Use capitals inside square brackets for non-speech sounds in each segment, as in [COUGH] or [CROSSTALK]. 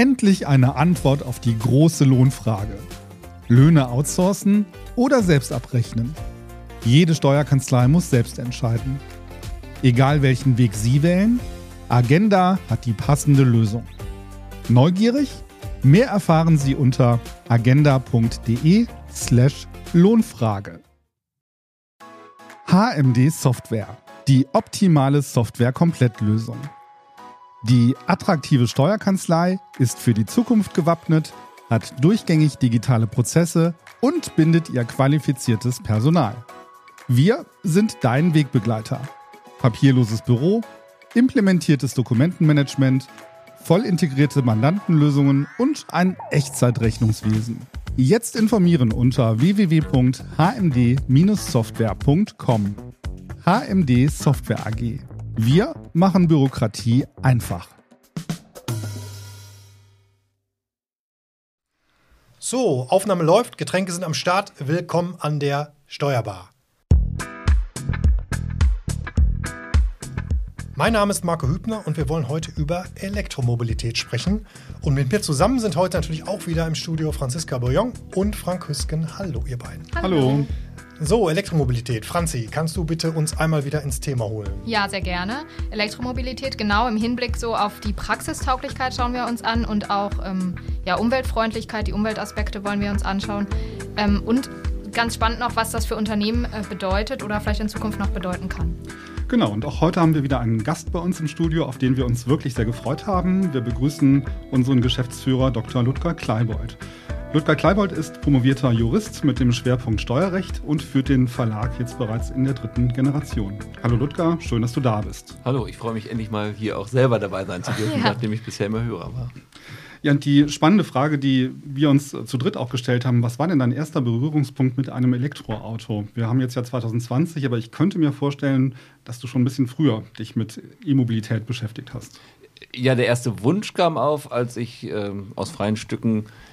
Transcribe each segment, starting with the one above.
Endlich eine Antwort auf die große Lohnfrage. Löhne outsourcen oder selbst abrechnen? Jede Steuerkanzlei muss selbst entscheiden. Egal welchen Weg Sie wählen, Agenda hat die passende Lösung. Neugierig? Mehr erfahren Sie unter agenda.de/slash Lohnfrage. HMD Software. Die optimale Software-Komplettlösung. Die attraktive Steuerkanzlei ist für die Zukunft gewappnet, hat durchgängig digitale Prozesse und bindet ihr qualifiziertes Personal. Wir sind dein Wegbegleiter. Papierloses Büro, implementiertes Dokumentenmanagement, voll integrierte Mandantenlösungen und ein Echtzeitrechnungswesen. Jetzt informieren unter www.hmd-software.com. HMD Software AG. Wir machen Bürokratie einfach. So, Aufnahme läuft, Getränke sind am Start. Willkommen an der Steuerbar. Mein Name ist Marco Hübner und wir wollen heute über Elektromobilität sprechen. Und mit mir zusammen sind heute natürlich auch wieder im Studio Franziska Boyon und Frank Hüsken. Hallo, ihr beiden. Hallo. So, Elektromobilität. Franzi, kannst du bitte uns einmal wieder ins Thema holen? Ja, sehr gerne. Elektromobilität, genau im Hinblick so auf die Praxistauglichkeit schauen wir uns an und auch ähm, ja, Umweltfreundlichkeit, die Umweltaspekte wollen wir uns anschauen. Ähm, und ganz spannend noch, was das für Unternehmen äh, bedeutet oder vielleicht in Zukunft noch bedeuten kann. Genau, und auch heute haben wir wieder einen Gast bei uns im Studio, auf den wir uns wirklich sehr gefreut haben. Wir begrüßen unseren Geschäftsführer Dr. Ludger Kleibold. Ludger Kleibold ist promovierter Jurist mit dem Schwerpunkt Steuerrecht und führt den Verlag jetzt bereits in der dritten Generation. Hallo Ludger, schön, dass du da bist. Hallo, ich freue mich endlich mal hier auch selber dabei sein zu dürfen, ja. nachdem ich bisher immer Hörer war. Ja, und die spannende Frage, die wir uns zu dritt auch gestellt haben, was war denn dein erster Berührungspunkt mit einem Elektroauto? Wir haben jetzt ja 2020, aber ich könnte mir vorstellen, dass du schon ein bisschen früher dich mit E-Mobilität beschäftigt hast. Ja, der erste Wunsch kam auf, als ich ähm, aus freien Stücken äh,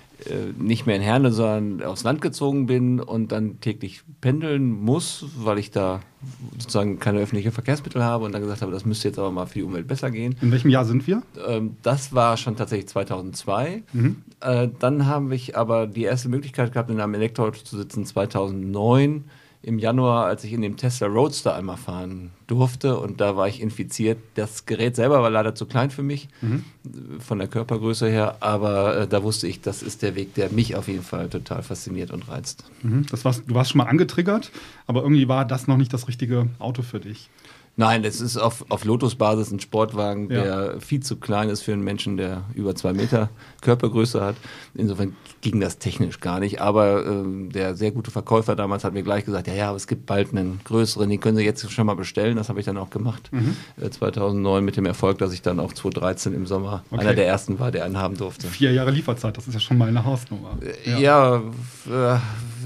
nicht mehr in Herne, sondern aufs Land gezogen bin und dann täglich pendeln muss, weil ich da sozusagen keine öffentlichen Verkehrsmittel habe und dann gesagt habe, das müsste jetzt aber mal für die Umwelt besser gehen. In welchem Jahr sind wir? Ähm, das war schon tatsächlich 2002. Mhm. Äh, dann habe ich aber die erste Möglichkeit gehabt, in einem Elektroauto zu sitzen 2009 im Januar, als ich in dem Tesla Roadster einmal fahren durfte und da war ich infiziert. Das Gerät selber war leider zu klein für mich, mhm. von der Körpergröße her, aber äh, da wusste ich, das ist der Weg, der mich auf jeden Fall total fasziniert und reizt. Mhm. Das warst, du warst schon mal angetriggert, aber irgendwie war das noch nicht das richtige Auto für dich. Nein, das ist auf, auf Lotus-Basis ein Sportwagen, ja. der viel zu klein ist für einen Menschen, der über zwei Meter Körpergröße hat. Insofern ging das technisch gar nicht. Aber äh, der sehr gute Verkäufer damals hat mir gleich gesagt, ja, ja, aber es gibt bald einen größeren, den können Sie jetzt schon mal bestellen. Das habe ich dann auch gemacht. Mhm. Äh, 2009 mit dem Erfolg, dass ich dann auch 2013 im Sommer okay. einer der ersten war, der einen haben durfte. Vier Jahre Lieferzeit, das ist ja schon mal eine Hausnummer. Äh, ja, ja äh,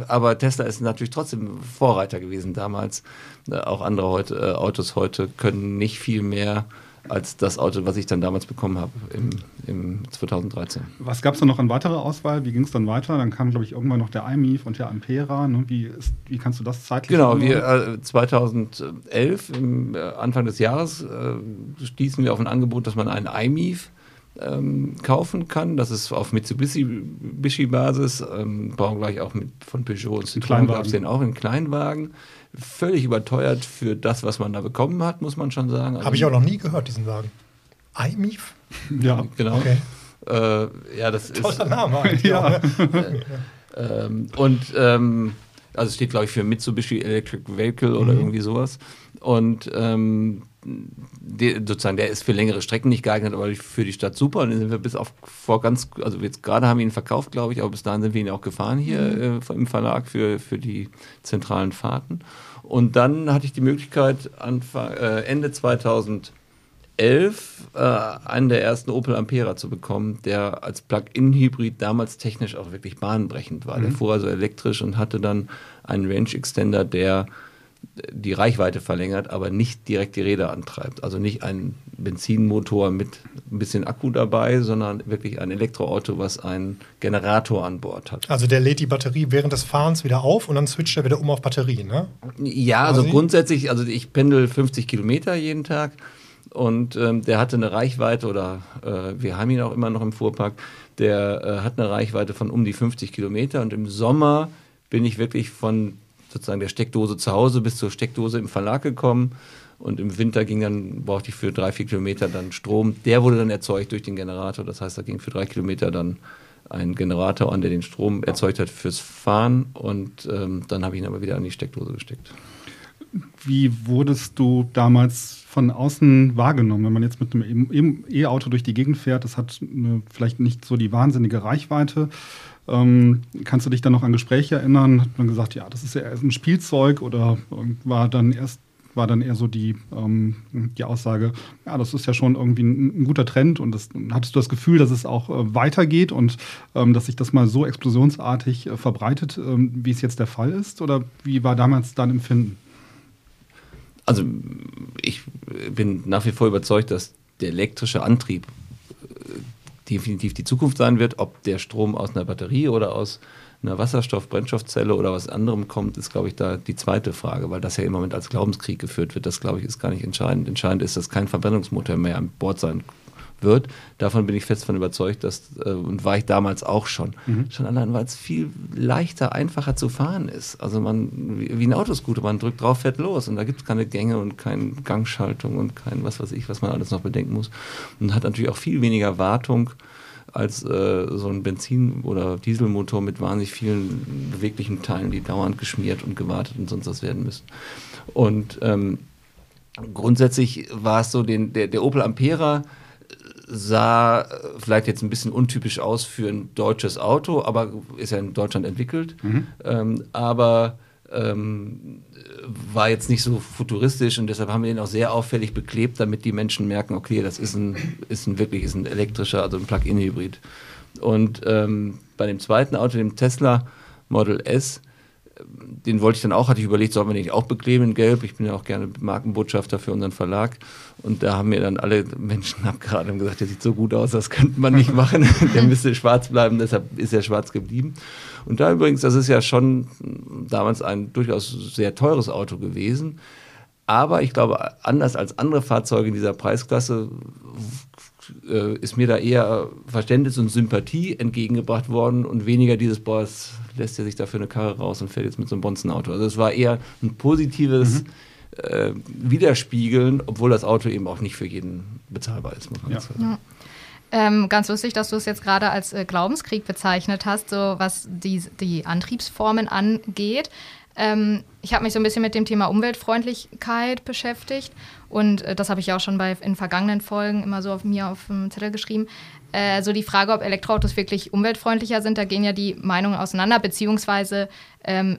aber Tesla ist natürlich trotzdem Vorreiter gewesen damals. Äh, auch andere heute, äh, Autos heute können nicht viel mehr als das Auto, was ich dann damals bekommen habe im, im 2013. Was gab es dann noch an weiterer Auswahl? Wie ging es dann weiter? Dann kam, glaube ich, irgendwann noch der iMIF und der Ampera. Ne? Wie, ist, wie kannst du das zeitlich Genau, wir, äh, 2011, im, äh, Anfang des Jahres, äh, stießen wir auf ein Angebot, dass man einen iMIF ähm, kaufen kann. Das ist auf Mitsubishi-Basis. Ähm, brauchen gleich auch mit, von Peugeot und Citroën gab es den auch in Kleinwagen völlig überteuert für das, was man da bekommen hat, muss man schon sagen. Also, Habe ich auch noch nie gehört, diesen Wagen. iMIF? Ja, genau. Okay. Äh, ja, das Toller ist. Toller Name eigentlich. ja. [LAUGHS] ähm, und ähm, also es steht, glaube ich, für Mitsubishi Electric Vehicle oder mhm. irgendwie sowas. Und ähm, der, sozusagen, der ist für längere Strecken nicht geeignet, aber für die Stadt super. Und dann sind wir bis auf vor ganz, also jetzt gerade haben wir ihn verkauft, glaube ich, aber bis dahin sind wir ihn auch gefahren hier mhm. äh, im Verlag für, für die zentralen Fahrten. Und dann hatte ich die Möglichkeit, Anfang, äh, Ende 2011 äh, einen der ersten Opel Ampera zu bekommen, der als Plug-in-Hybrid damals technisch auch wirklich bahnbrechend war. Mhm. Der fuhr also elektrisch und hatte dann einen Range Extender, der die Reichweite verlängert, aber nicht direkt die Räder antreibt. Also nicht ein Benzinmotor mit ein bisschen Akku dabei, sondern wirklich ein Elektroauto, was einen Generator an Bord hat. Also der lädt die Batterie während des Fahrens wieder auf und dann switcht er wieder um auf Batterie, ne? Ja, also grundsätzlich, also ich pendel 50 Kilometer jeden Tag und ähm, der hatte eine Reichweite oder äh, wir haben ihn auch immer noch im Fuhrpark, der äh, hat eine Reichweite von um die 50 Kilometer und im Sommer bin ich wirklich von sozusagen der Steckdose zu Hause bis zur Steckdose im Verlag gekommen und im Winter ging dann, brauchte ich für drei, vier Kilometer dann Strom. Der wurde dann erzeugt durch den Generator. Das heißt, da ging für drei Kilometer dann ein Generator an, der den Strom erzeugt hat fürs Fahren. Und ähm, dann habe ich ihn aber wieder an die Steckdose gesteckt. Wie wurdest du damals von außen wahrgenommen, wenn man jetzt mit einem E-Auto durch die Gegend fährt? Das hat eine, vielleicht nicht so die wahnsinnige Reichweite. Ähm, kannst du dich dann noch an Gespräche erinnern? Hat man gesagt, ja, das ist ja ein Spielzeug oder war dann erst war dann eher so die, ähm, die Aussage, ja, das ist ja schon irgendwie ein, ein guter Trend und das, hattest du das Gefühl, dass es auch äh, weitergeht und ähm, dass sich das mal so explosionsartig äh, verbreitet, ähm, wie es jetzt der Fall ist? Oder wie war damals dein Empfinden? Also ich bin nach wie vor überzeugt, dass der elektrische Antrieb äh, definitiv die Zukunft sein wird, ob der Strom aus einer Batterie oder aus einer Wasserstoff-Brennstoffzelle oder was anderem kommt, ist, glaube ich, da die zweite Frage, weil das ja im Moment als Glaubenskrieg geführt wird. Das, glaube ich, ist gar nicht entscheidend. Entscheidend ist, dass kein Verbrennungsmotor mehr an Bord sein wird. Davon bin ich fest von überzeugt, dass, äh, und war ich damals auch schon. Mhm. Schon allein, weil es viel leichter, einfacher zu fahren ist. Also man, wie, wie ein Autoscooter, man drückt drauf, fährt los und da gibt es keine Gänge und keine Gangschaltung und kein was weiß ich, was man alles noch bedenken muss. Und hat natürlich auch viel weniger Wartung als äh, so ein Benzin- oder Dieselmotor mit wahnsinnig vielen beweglichen Teilen, die dauernd geschmiert und gewartet und sonst was werden müssen. Und ähm, grundsätzlich war es so, den, der, der Opel Ampera sah vielleicht jetzt ein bisschen untypisch aus für ein deutsches Auto, aber ist ja in Deutschland entwickelt. Mhm. Ähm, aber ähm, war jetzt nicht so futuristisch und deshalb haben wir den auch sehr auffällig beklebt, damit die Menschen merken, okay, das ist ein, ist ein wirklich ist ein elektrischer, also ein Plug-in-Hybrid. Und ähm, bei dem zweiten Auto, dem Tesla Model S, den wollte ich dann auch, hatte ich überlegt, sollen wir den auch bekleben in Gelb? Ich bin ja auch gerne Markenbotschafter für unseren Verlag. Und da haben mir dann alle Menschen [LAUGHS] abgeraten und gesagt, der sieht so gut aus, das könnte man nicht machen. [LAUGHS] der müsste schwarz bleiben, deshalb ist er schwarz geblieben. Und da übrigens, das ist ja schon damals ein durchaus sehr teures Auto gewesen. Aber ich glaube, anders als andere Fahrzeuge in dieser Preisklasse äh, ist mir da eher Verständnis und Sympathie entgegengebracht worden und weniger dieses, boah, lässt er sich dafür eine Karre raus und fährt jetzt mit so einem Bonzenauto. Also es war eher ein positives mhm. äh, Widerspiegeln, obwohl das Auto eben auch nicht für jeden bezahlbar ist, muss man ja. sagen. Ja. Ähm, ganz lustig, dass du es jetzt gerade als äh, Glaubenskrieg bezeichnet hast, so was die, die Antriebsformen angeht. Ähm, ich habe mich so ein bisschen mit dem Thema Umweltfreundlichkeit beschäftigt und äh, das habe ich auch schon bei, in vergangenen Folgen immer so auf mir auf dem Zettel geschrieben. Äh, so die Frage, ob Elektroautos wirklich umweltfreundlicher sind, da gehen ja die Meinungen auseinander, beziehungsweise ähm,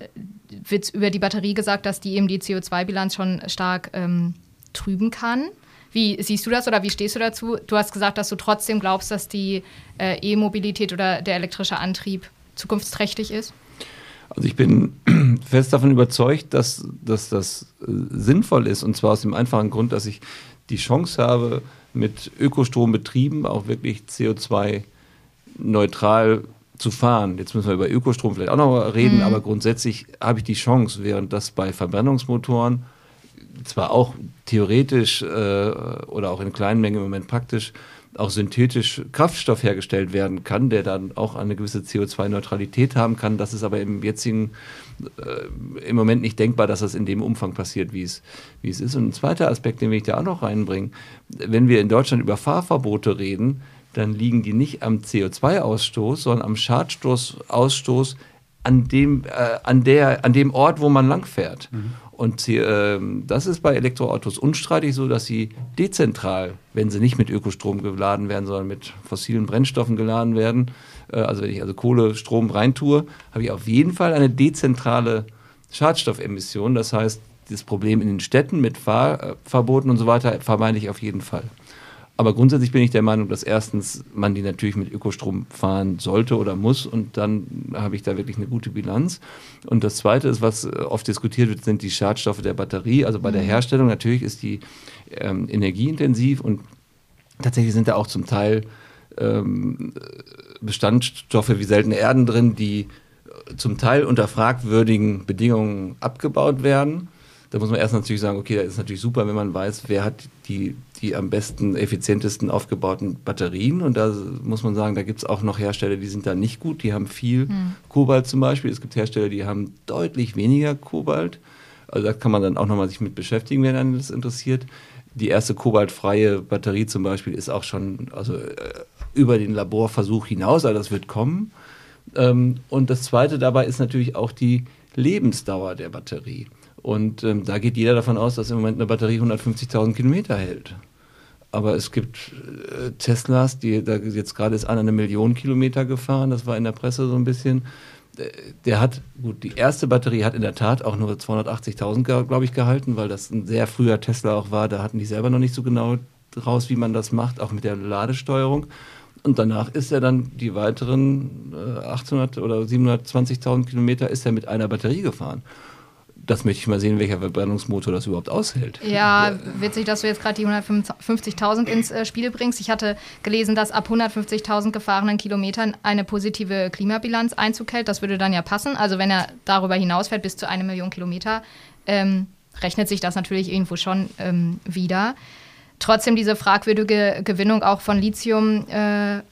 wird über die Batterie gesagt, dass die eben die CO2-Bilanz schon stark ähm, trüben kann. Wie siehst du das oder wie stehst du dazu? Du hast gesagt, dass du trotzdem glaubst, dass die äh, E-Mobilität oder der elektrische Antrieb zukunftsträchtig ist? Also ich bin [CLEARS THROAT] fest davon überzeugt, dass, dass das äh, sinnvoll ist. Und zwar aus dem einfachen Grund, dass ich die Chance habe, mit Ökostrom betrieben auch wirklich CO2-neutral zu fahren. Jetzt müssen wir über Ökostrom vielleicht auch noch reden, mhm. aber grundsätzlich habe ich die Chance, während das bei Verbrennungsmotoren zwar auch theoretisch äh, oder auch in kleinen Mengen im Moment praktisch auch synthetisch Kraftstoff hergestellt werden kann, der dann auch eine gewisse CO2-Neutralität haben kann. Das ist aber im jetzigen, äh, im Moment nicht denkbar, dass das in dem Umfang passiert, wie es, wie es ist. Und ein zweiter Aspekt, den will ich da auch noch reinbringen. Wenn wir in Deutschland über Fahrverbote reden, dann liegen die nicht am CO2-Ausstoß, sondern am Schadstoffausstoß an dem, äh, an, der, an dem Ort, wo man langfährt. Mhm. Und äh, das ist bei Elektroautos unstreitig so, dass sie dezentral, wenn sie nicht mit Ökostrom geladen werden, sondern mit fossilen Brennstoffen geladen werden, äh, also wenn ich also Kohlestrom reintue, habe ich auf jeden Fall eine dezentrale Schadstoffemission. Das heißt, das Problem in den Städten mit Fahrverboten und so weiter vermeide ich auf jeden Fall. Aber grundsätzlich bin ich der Meinung, dass erstens man die natürlich mit Ökostrom fahren sollte oder muss und dann habe ich da wirklich eine gute Bilanz. Und das Zweite ist, was oft diskutiert wird, sind die Schadstoffe der Batterie. Also bei der mhm. Herstellung natürlich ist die ähm, energieintensiv und tatsächlich sind da auch zum Teil ähm, Bestandstoffe wie seltene Erden drin, die zum Teil unter fragwürdigen Bedingungen abgebaut werden. Da muss man erst natürlich sagen, okay, das ist natürlich super, wenn man weiß, wer hat die, die am besten, effizientesten aufgebauten Batterien. Und da muss man sagen, da gibt es auch noch Hersteller, die sind da nicht gut. Die haben viel hm. Kobalt zum Beispiel. Es gibt Hersteller, die haben deutlich weniger Kobalt. Also da kann man dann auch nochmal sich mit beschäftigen, wenn einen das interessiert. Die erste kobaltfreie Batterie zum Beispiel ist auch schon also, äh, über den Laborversuch hinaus, aber das wird kommen. Ähm, und das Zweite dabei ist natürlich auch die Lebensdauer der Batterie. Und ähm, da geht jeder davon aus, dass im Moment eine Batterie 150.000 Kilometer hält. Aber es gibt äh, Teslas, die da jetzt gerade ist einer eine Million Kilometer gefahren, das war in der Presse so ein bisschen. Äh, der hat, gut, die erste Batterie hat in der Tat auch nur 280.000, glaube ich, gehalten, weil das ein sehr früher Tesla auch war. Da hatten die selber noch nicht so genau raus, wie man das macht, auch mit der Ladesteuerung. Und danach ist er dann die weiteren äh, 800 oder 720.000 Kilometer ist er mit einer Batterie gefahren das möchte ich mal sehen, welcher Verbrennungsmotor das überhaupt aushält. Ja, witzig, dass du jetzt gerade die 150.000 ins äh, Spiel bringst. Ich hatte gelesen, dass ab 150.000 gefahrenen Kilometern eine positive Klimabilanz Einzug hält. Das würde dann ja passen. Also wenn er darüber hinausfährt bis zu einer Million Kilometer, ähm, rechnet sich das natürlich irgendwo schon ähm, wieder. Trotzdem diese fragwürdige Gewinnung auch von Lithium, äh,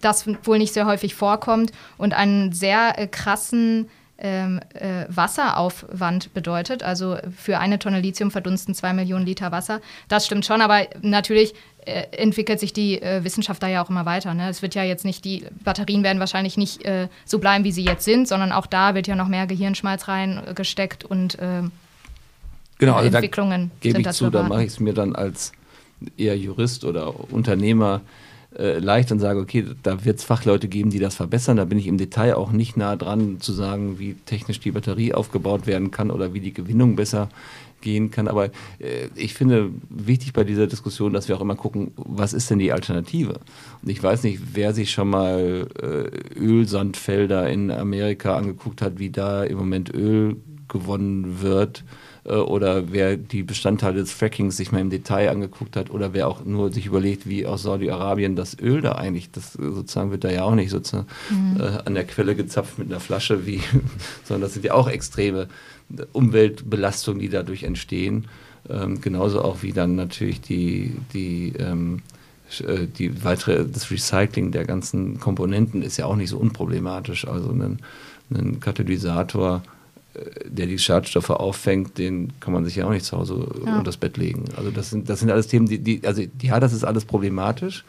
das wohl nicht sehr häufig vorkommt und einen sehr äh, krassen ähm, äh, Wasseraufwand bedeutet. Also für eine Tonne Lithium verdunsten zwei Millionen Liter Wasser. Das stimmt schon, aber natürlich äh, entwickelt sich die äh, Wissenschaft da ja auch immer weiter. Ne? Es wird ja jetzt nicht, die Batterien werden wahrscheinlich nicht äh, so bleiben, wie sie jetzt sind, sondern auch da wird ja noch mehr Gehirnschmalz reingesteckt und ähm, genau, also Entwicklungen. Da gebe ich zu, da mache ich es mir dann als eher Jurist oder Unternehmer äh, leicht und sage, okay, da wird es Fachleute geben, die das verbessern. Da bin ich im Detail auch nicht nah dran zu sagen, wie technisch die Batterie aufgebaut werden kann oder wie die Gewinnung besser gehen kann. Aber äh, ich finde wichtig bei dieser Diskussion, dass wir auch immer gucken, was ist denn die Alternative? Und ich weiß nicht, wer sich schon mal äh, Ölsandfelder in Amerika angeguckt hat, wie da im Moment Öl gewonnen wird äh, oder wer die Bestandteile des Frackings sich mal im Detail angeguckt hat oder wer auch nur sich überlegt, wie aus Saudi-Arabien das Öl da eigentlich, das sozusagen wird da ja auch nicht sozusagen mhm. äh, an der Quelle gezapft mit einer Flasche, wie, [LAUGHS] sondern das sind ja auch extreme Umweltbelastungen, die dadurch entstehen. Ähm, genauso auch wie dann natürlich die, die ähm, äh, die weitere, das Recycling der ganzen Komponenten ist ja auch nicht so unproblematisch. Also ein, ein Katalysator der die Schadstoffe auffängt, den kann man sich ja auch nicht zu Hause ja. unter das Bett legen. Also das sind, das sind alles Themen, die, die, also ja, das ist alles problematisch,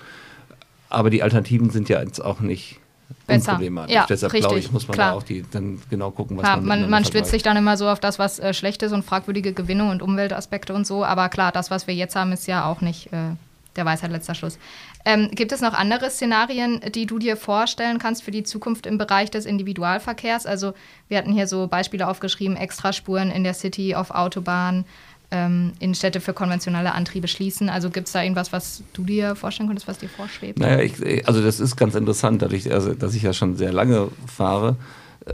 aber die Alternativen sind ja jetzt auch nicht Besser. unproblematisch. Ja, Deshalb glaube ich, muss man Klar. da auch die, dann genau gucken, was klar, man Man, man stützt sich dann immer so auf das, was äh, schlecht ist und fragwürdige Gewinnung und Umweltaspekte und so, aber klar, das, was wir jetzt haben, ist ja auch nicht äh, der Weisheit letzter Schluss. Ähm, gibt es noch andere Szenarien, die du dir vorstellen kannst für die Zukunft im Bereich des Individualverkehrs? Also wir hatten hier so Beispiele aufgeschrieben, Extraspuren in der City, auf Autobahnen, ähm, Innenstädte für konventionelle Antriebe schließen. Also gibt es da irgendwas, was du dir vorstellen könntest, was dir vorschwebt? Naja, ich, also das ist ganz interessant, dadurch, also, dass ich ja schon sehr lange fahre, äh,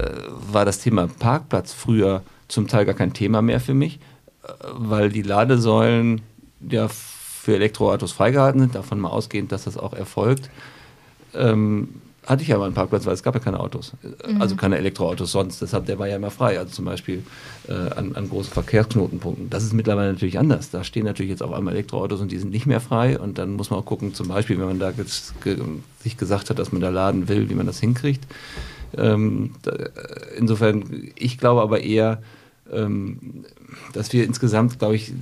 war das Thema Parkplatz früher zum Teil gar kein Thema mehr für mich, äh, weil die Ladesäulen ja für Elektroautos freigehalten sind, davon mal ausgehend, dass das auch erfolgt, ähm, hatte ich aber einen Parkplatz, weil es gab ja keine Autos, mhm. also keine Elektroautos sonst. Deshalb, der war ja immer frei, also zum Beispiel äh, an, an, großen Verkehrsknotenpunkten. Das ist mittlerweile natürlich anders. Da stehen natürlich jetzt auf einmal Elektroautos und die sind nicht mehr frei. Und dann muss man auch gucken, zum Beispiel, wenn man da jetzt ge sich gesagt hat, dass man da laden will, wie man das hinkriegt. Ähm, da, insofern, ich glaube aber eher, ähm, dass wir insgesamt, glaube ich,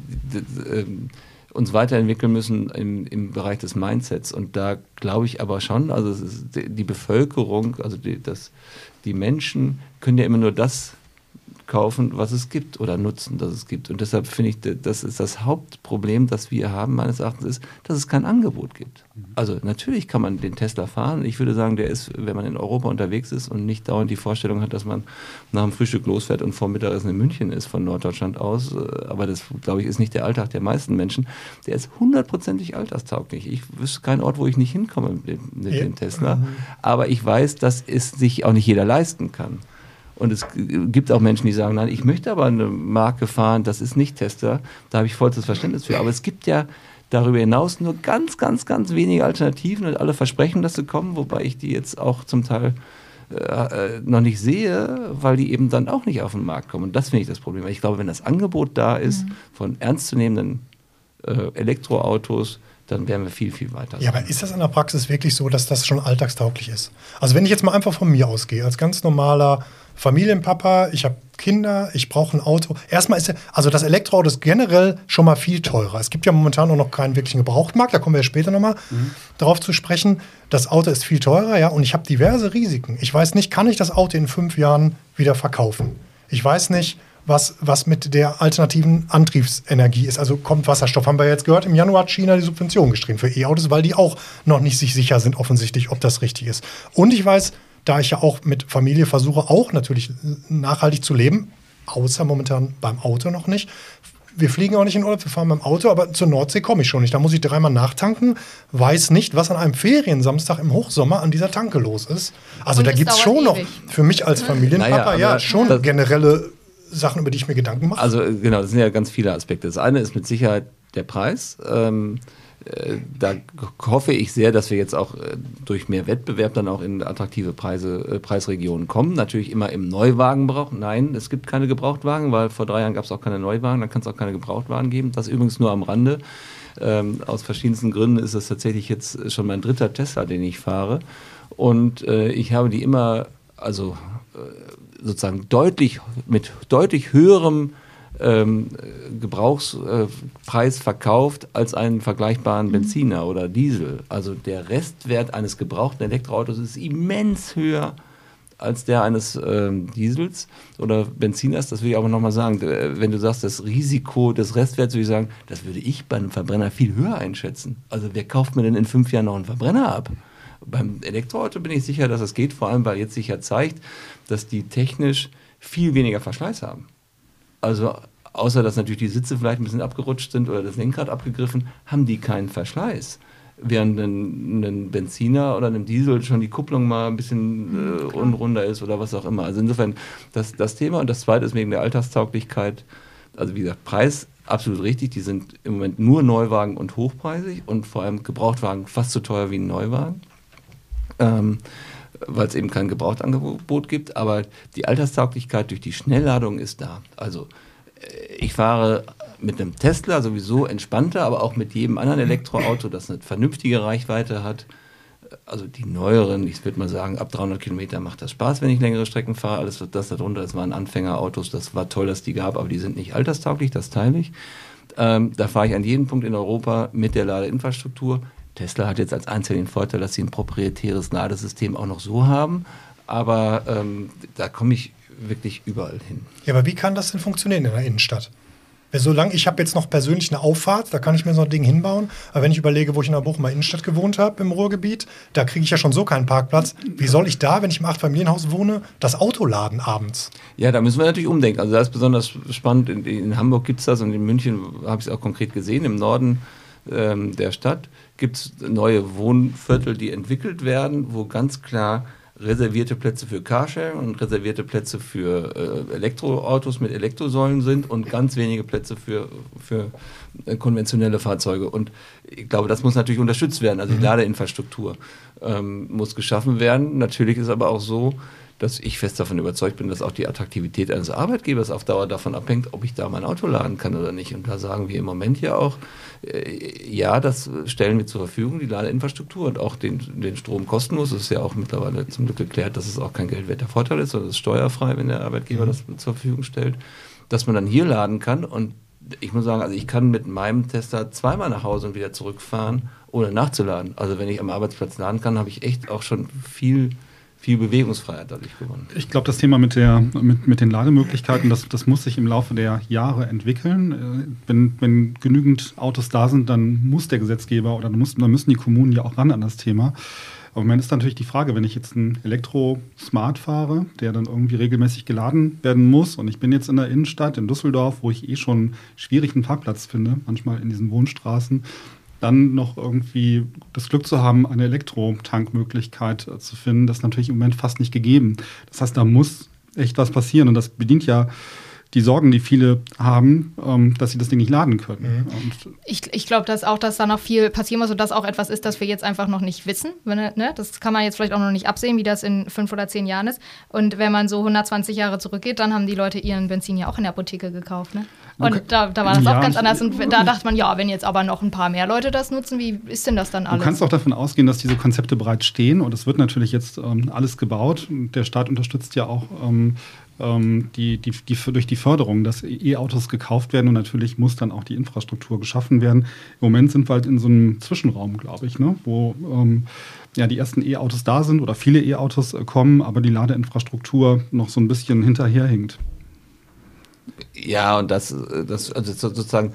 ähm, uns weiterentwickeln müssen im, im Bereich des Mindsets. Und da glaube ich aber schon, also die Bevölkerung, also die, das, die Menschen können ja immer nur das kaufen, was es gibt oder nutzen, das es gibt. Und deshalb finde ich, das ist das Hauptproblem, das wir haben, meines Erachtens, ist, dass es kein Angebot gibt. Mhm. Also natürlich kann man den Tesla fahren. Ich würde sagen, der ist, wenn man in Europa unterwegs ist und nicht dauernd die Vorstellung hat, dass man nach dem Frühstück losfährt und vor Mittagessen in München ist von Norddeutschland aus. Äh, aber das, glaube ich, ist nicht der Alltag der meisten Menschen. Der ist hundertprozentig alltagstauglich. Ich wüsste keinen Ort, wo ich nicht hinkomme mit dem, mit dem Tesla. Mhm. Aber ich weiß, dass es sich auch nicht jeder leisten kann. Und es gibt auch Menschen, die sagen, nein, ich möchte aber eine Marke fahren, das ist nicht Tester. Da habe ich vollstes Verständnis für. Aber es gibt ja darüber hinaus nur ganz, ganz, ganz wenige Alternativen und alle versprechen, dass sie kommen, wobei ich die jetzt auch zum Teil äh, noch nicht sehe, weil die eben dann auch nicht auf den Markt kommen. Und das finde ich das Problem. Ich glaube, wenn das Angebot da ist mhm. von ernstzunehmenden äh, Elektroautos, dann wären wir viel, viel weiter. Ja, aber ist das in der Praxis wirklich so, dass das schon alltagstauglich ist? Also wenn ich jetzt mal einfach von mir ausgehe, als ganz normaler Familienpapa, ich habe Kinder, ich brauche ein Auto. Erstmal ist also das Elektroauto ist generell schon mal viel teurer. Es gibt ja momentan auch noch keinen wirklichen Gebrauchtmarkt, da kommen wir ja später nochmal mhm. darauf zu sprechen. Das Auto ist viel teurer, ja, und ich habe diverse Risiken. Ich weiß nicht, kann ich das Auto in fünf Jahren wieder verkaufen? Ich weiß nicht, was, was mit der alternativen Antriebsenergie ist. Also kommt Wasserstoff, haben wir jetzt gehört. Im Januar hat China die Subvention gestrichen für E-Autos, weil die auch noch nicht sich sicher sind, offensichtlich, ob das richtig ist. Und ich weiß, da ich ja auch mit Familie versuche, auch natürlich nachhaltig zu leben, außer momentan beim Auto noch nicht. Wir fliegen auch nicht in Urlaub, wir fahren beim Auto, aber zur Nordsee komme ich schon nicht. Da muss ich dreimal nachtanken, weiß nicht, was an einem Feriensamstag im Hochsommer an dieser Tanke los ist. Also Und da gibt es schon ewig. noch für mich als Familienpapa naja, ja schon generelle Sachen, über die ich mir Gedanken mache? Also genau, das sind ja ganz viele Aspekte. Das eine ist mit Sicherheit der Preis. Ähm, äh, da hoffe ich sehr, dass wir jetzt auch äh, durch mehr Wettbewerb dann auch in attraktive Preise, äh, Preisregionen kommen. Natürlich immer im Neuwagenbrauch. Nein, es gibt keine Gebrauchtwagen, weil vor drei Jahren gab es auch keine Neuwagen, dann kann es auch keine Gebrauchtwagen geben. Das übrigens nur am Rande. Ähm, aus verschiedensten Gründen ist das tatsächlich jetzt schon mein dritter Tesla, den ich fahre. Und äh, ich habe die immer, also sozusagen deutlich, mit deutlich höherem ähm, Gebrauchspreis verkauft als einen vergleichbaren mhm. Benziner oder Diesel. Also der Restwert eines gebrauchten Elektroautos ist immens höher als der eines ähm, Diesels oder Benziners. Das will ich aber nochmal sagen. Wenn du sagst, das Risiko des Restwerts, würde ich sagen, das würde ich bei einem Verbrenner viel höher einschätzen. Also wer kauft mir denn in fünf Jahren noch einen Verbrenner ab? Beim Elektroauto bin ich sicher, dass das geht, vor allem weil jetzt sich ja zeigt, dass die technisch viel weniger Verschleiß haben. Also außer dass natürlich die Sitze vielleicht ein bisschen abgerutscht sind oder das Lenkrad abgegriffen, haben die keinen Verschleiß. Während ein, ein Benziner oder ein Diesel schon die Kupplung mal ein bisschen äh, unrunder ist oder was auch immer. Also insofern das, das Thema. Und das zweite ist wegen der Alltagstauglichkeit. Also wie gesagt, Preis absolut richtig. Die sind im Moment nur Neuwagen und hochpreisig und vor allem Gebrauchtwagen fast so teuer wie ein Neuwagen. Ähm, weil es eben kein Gebrauchtangebot gibt, aber die Alterstauglichkeit durch die Schnellladung ist da. Also äh, ich fahre mit einem Tesla sowieso entspannter, aber auch mit jedem anderen Elektroauto, das eine vernünftige Reichweite hat. Also die neueren, ich würde mal sagen, ab 300 Kilometer macht das Spaß, wenn ich längere Strecken fahre. Alles das darunter, das waren Anfängerautos, das war toll, dass die gab, aber die sind nicht alterstauglich, das teile ich. Ähm, da fahre ich an jedem Punkt in Europa mit der Ladeinfrastruktur. Tesla hat jetzt als Einzelnen den Vorteil, dass sie ein proprietäres Ladesystem auch noch so haben. Aber ähm, da komme ich wirklich überall hin. Ja, aber wie kann das denn funktionieren in der Innenstadt? Solange ich habe jetzt noch persönlich eine Auffahrt, da kann ich mir so ein Ding hinbauen. Aber wenn ich überlege, wo ich in der Bochumer Innenstadt gewohnt habe, im Ruhrgebiet, da kriege ich ja schon so keinen Parkplatz. Wie soll ich da, wenn ich im Achtfamilienhaus wohne, das Auto laden abends? Ja, da müssen wir natürlich umdenken. Also das ist besonders spannend. In, in Hamburg gibt es das und in München habe ich es auch konkret gesehen. Im Norden ähm, der Stadt gibt es neue Wohnviertel, die entwickelt werden, wo ganz klar reservierte Plätze für Carsharing und reservierte Plätze für äh, Elektroautos mit Elektrosäulen sind und ganz wenige Plätze für, für äh, konventionelle Fahrzeuge. Und ich glaube, das muss natürlich unterstützt werden. Also die mhm. Ladeinfrastruktur ähm, muss geschaffen werden. Natürlich ist aber auch so, dass ich fest davon überzeugt bin, dass auch die Attraktivität eines Arbeitgebers auf Dauer davon abhängt, ob ich da mein Auto laden kann oder nicht. Und da sagen wir im Moment ja auch, äh, ja, das stellen wir zur Verfügung, die Ladeinfrastruktur und auch den, den Strom kostenlos. Es ist ja auch mittlerweile zum Glück geklärt, dass es auch kein geldwerter Vorteil ist, sondern es ist steuerfrei, wenn der Arbeitgeber mhm. das zur Verfügung stellt, dass man dann hier laden kann und ich muss sagen, also ich kann mit meinem Tester zweimal nach Hause und wieder zurückfahren, ohne nachzuladen. Also wenn ich am Arbeitsplatz laden kann, habe ich echt auch schon viel viel Bewegungsfreiheit dadurch gewonnen. Ich glaube, das Thema mit, der, mit, mit den Lademöglichkeiten, das, das muss sich im Laufe der Jahre entwickeln. Äh, wenn, wenn genügend Autos da sind, dann muss der Gesetzgeber oder dann, muss, dann müssen die Kommunen ja auch ran an das Thema. Aber im Moment ist natürlich die Frage, wenn ich jetzt einen Elektro-Smart fahre, der dann irgendwie regelmäßig geladen werden muss und ich bin jetzt in der Innenstadt in Düsseldorf, wo ich eh schon schwierig einen Parkplatz finde, manchmal in diesen Wohnstraßen, dann noch irgendwie das Glück zu haben, eine Elektrotankmöglichkeit äh, zu finden, das ist natürlich im Moment fast nicht gegeben. Das heißt, da muss echt was passieren und das bedient ja die Sorgen, die viele haben, ähm, dass sie das Ding nicht laden können. Mhm. ich ich glaube, dass auch, dass da noch viel passieren muss und das auch etwas ist, das wir jetzt einfach noch nicht wissen. Wenn, ne? Das kann man jetzt vielleicht auch noch nicht absehen, wie das in fünf oder zehn Jahren ist. Und wenn man so 120 Jahre zurückgeht, dann haben die Leute ihren Benzin ja auch in der Apotheke gekauft. Ne? Und okay. da, da war das ja, auch ganz anders. Und da [LAUGHS] dachte man, ja, wenn jetzt aber noch ein paar mehr Leute das nutzen, wie ist denn das dann alles? Du kannst auch davon ausgehen, dass diese Konzepte bereits stehen und es wird natürlich jetzt ähm, alles gebaut. Der Staat unterstützt ja auch ähm, ähm, die, die, die, durch die Förderung, dass E-Autos gekauft werden und natürlich muss dann auch die Infrastruktur geschaffen werden. Im Moment sind wir halt in so einem Zwischenraum, glaube ich, ne? wo ähm, ja, die ersten E-Autos da sind oder viele E-Autos äh, kommen, aber die Ladeinfrastruktur noch so ein bisschen hinterherhinkt. Ja, und das, das also sozusagen,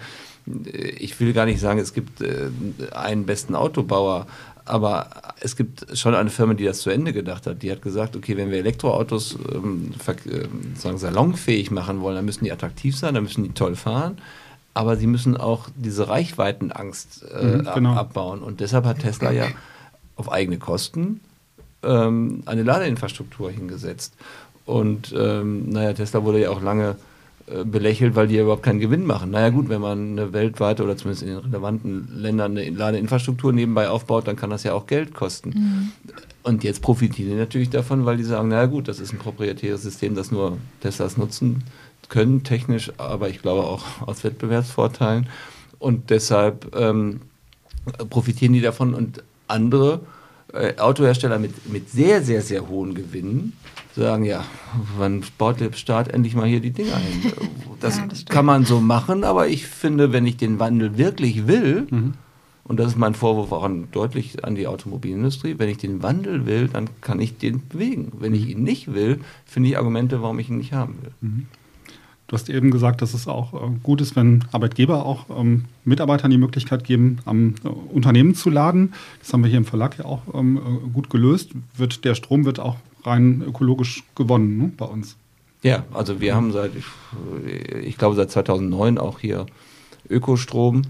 ich will gar nicht sagen, es gibt äh, einen besten Autobauer, aber es gibt schon eine Firma, die das zu Ende gedacht hat. Die hat gesagt, okay, wenn wir Elektroautos ähm, ähm, sagen, salonfähig machen wollen, dann müssen die attraktiv sein, dann müssen die toll fahren. Aber sie müssen auch diese Reichweitenangst äh, mhm, genau. abbauen. Und deshalb hat Tesla ja auf eigene Kosten ähm, eine Ladeinfrastruktur hingesetzt. Und ähm, naja, Tesla wurde ja auch lange belächelt, weil die ja überhaupt keinen Gewinn machen. Naja gut, wenn man eine weltweite oder zumindest in den relevanten Ländern eine Ladeinfrastruktur nebenbei aufbaut, dann kann das ja auch Geld kosten. Mhm. Und jetzt profitieren die natürlich davon, weil die sagen, naja gut, das ist ein proprietäres System, das nur Teslas nutzen können, technisch, aber ich glaube auch aus Wettbewerbsvorteilen. Und deshalb ähm, profitieren die davon und andere äh, Autohersteller mit, mit sehr, sehr, sehr hohen Gewinnen sagen, ja, wann baut der Staat endlich mal hier die Dinger hin? [LAUGHS] Das, ja, das kann man so machen, aber ich finde, wenn ich den Wandel wirklich will, mhm. und das ist mein Vorwurf auch an, deutlich an die Automobilindustrie, wenn ich den Wandel will, dann kann ich den bewegen. Wenn ich mhm. ihn nicht will, finde ich Argumente, warum ich ihn nicht haben will. Mhm. Du hast eben gesagt, dass es auch äh, gut ist, wenn Arbeitgeber auch ähm, Mitarbeitern die Möglichkeit geben, am äh, Unternehmen zu laden. Das haben wir hier im Verlag ja auch ähm, äh, gut gelöst. Wird, der Strom wird auch rein ökologisch gewonnen ne, bei uns. Ja, also wir haben seit, ich glaube seit 2009 auch hier Ökostrom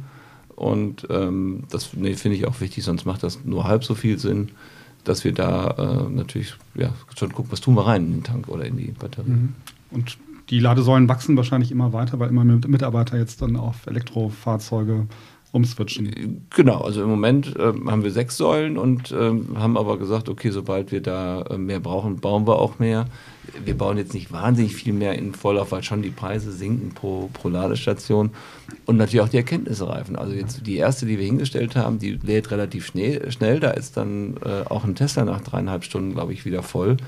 und ähm, das nee, finde ich auch wichtig, sonst macht das nur halb so viel Sinn, dass wir da äh, natürlich ja, schon gucken, was tun wir rein in den Tank oder in die Batterie. Mhm. Und die Ladesäulen wachsen wahrscheinlich immer weiter, weil immer mehr Mitarbeiter jetzt dann auf Elektrofahrzeuge umswitchen. Genau, also im Moment äh, haben wir sechs Säulen und äh, haben aber gesagt, okay, sobald wir da äh, mehr brauchen, bauen wir auch mehr. Wir bauen jetzt nicht wahnsinnig viel mehr in Vorlauf, weil schon die Preise sinken pro, pro Ladestation und natürlich auch die Erkenntnisse reifen. Also jetzt die erste, die wir hingestellt haben, die lädt relativ schnell, schnell. da ist dann äh, auch ein Tesla nach dreieinhalb Stunden, glaube ich, wieder voll.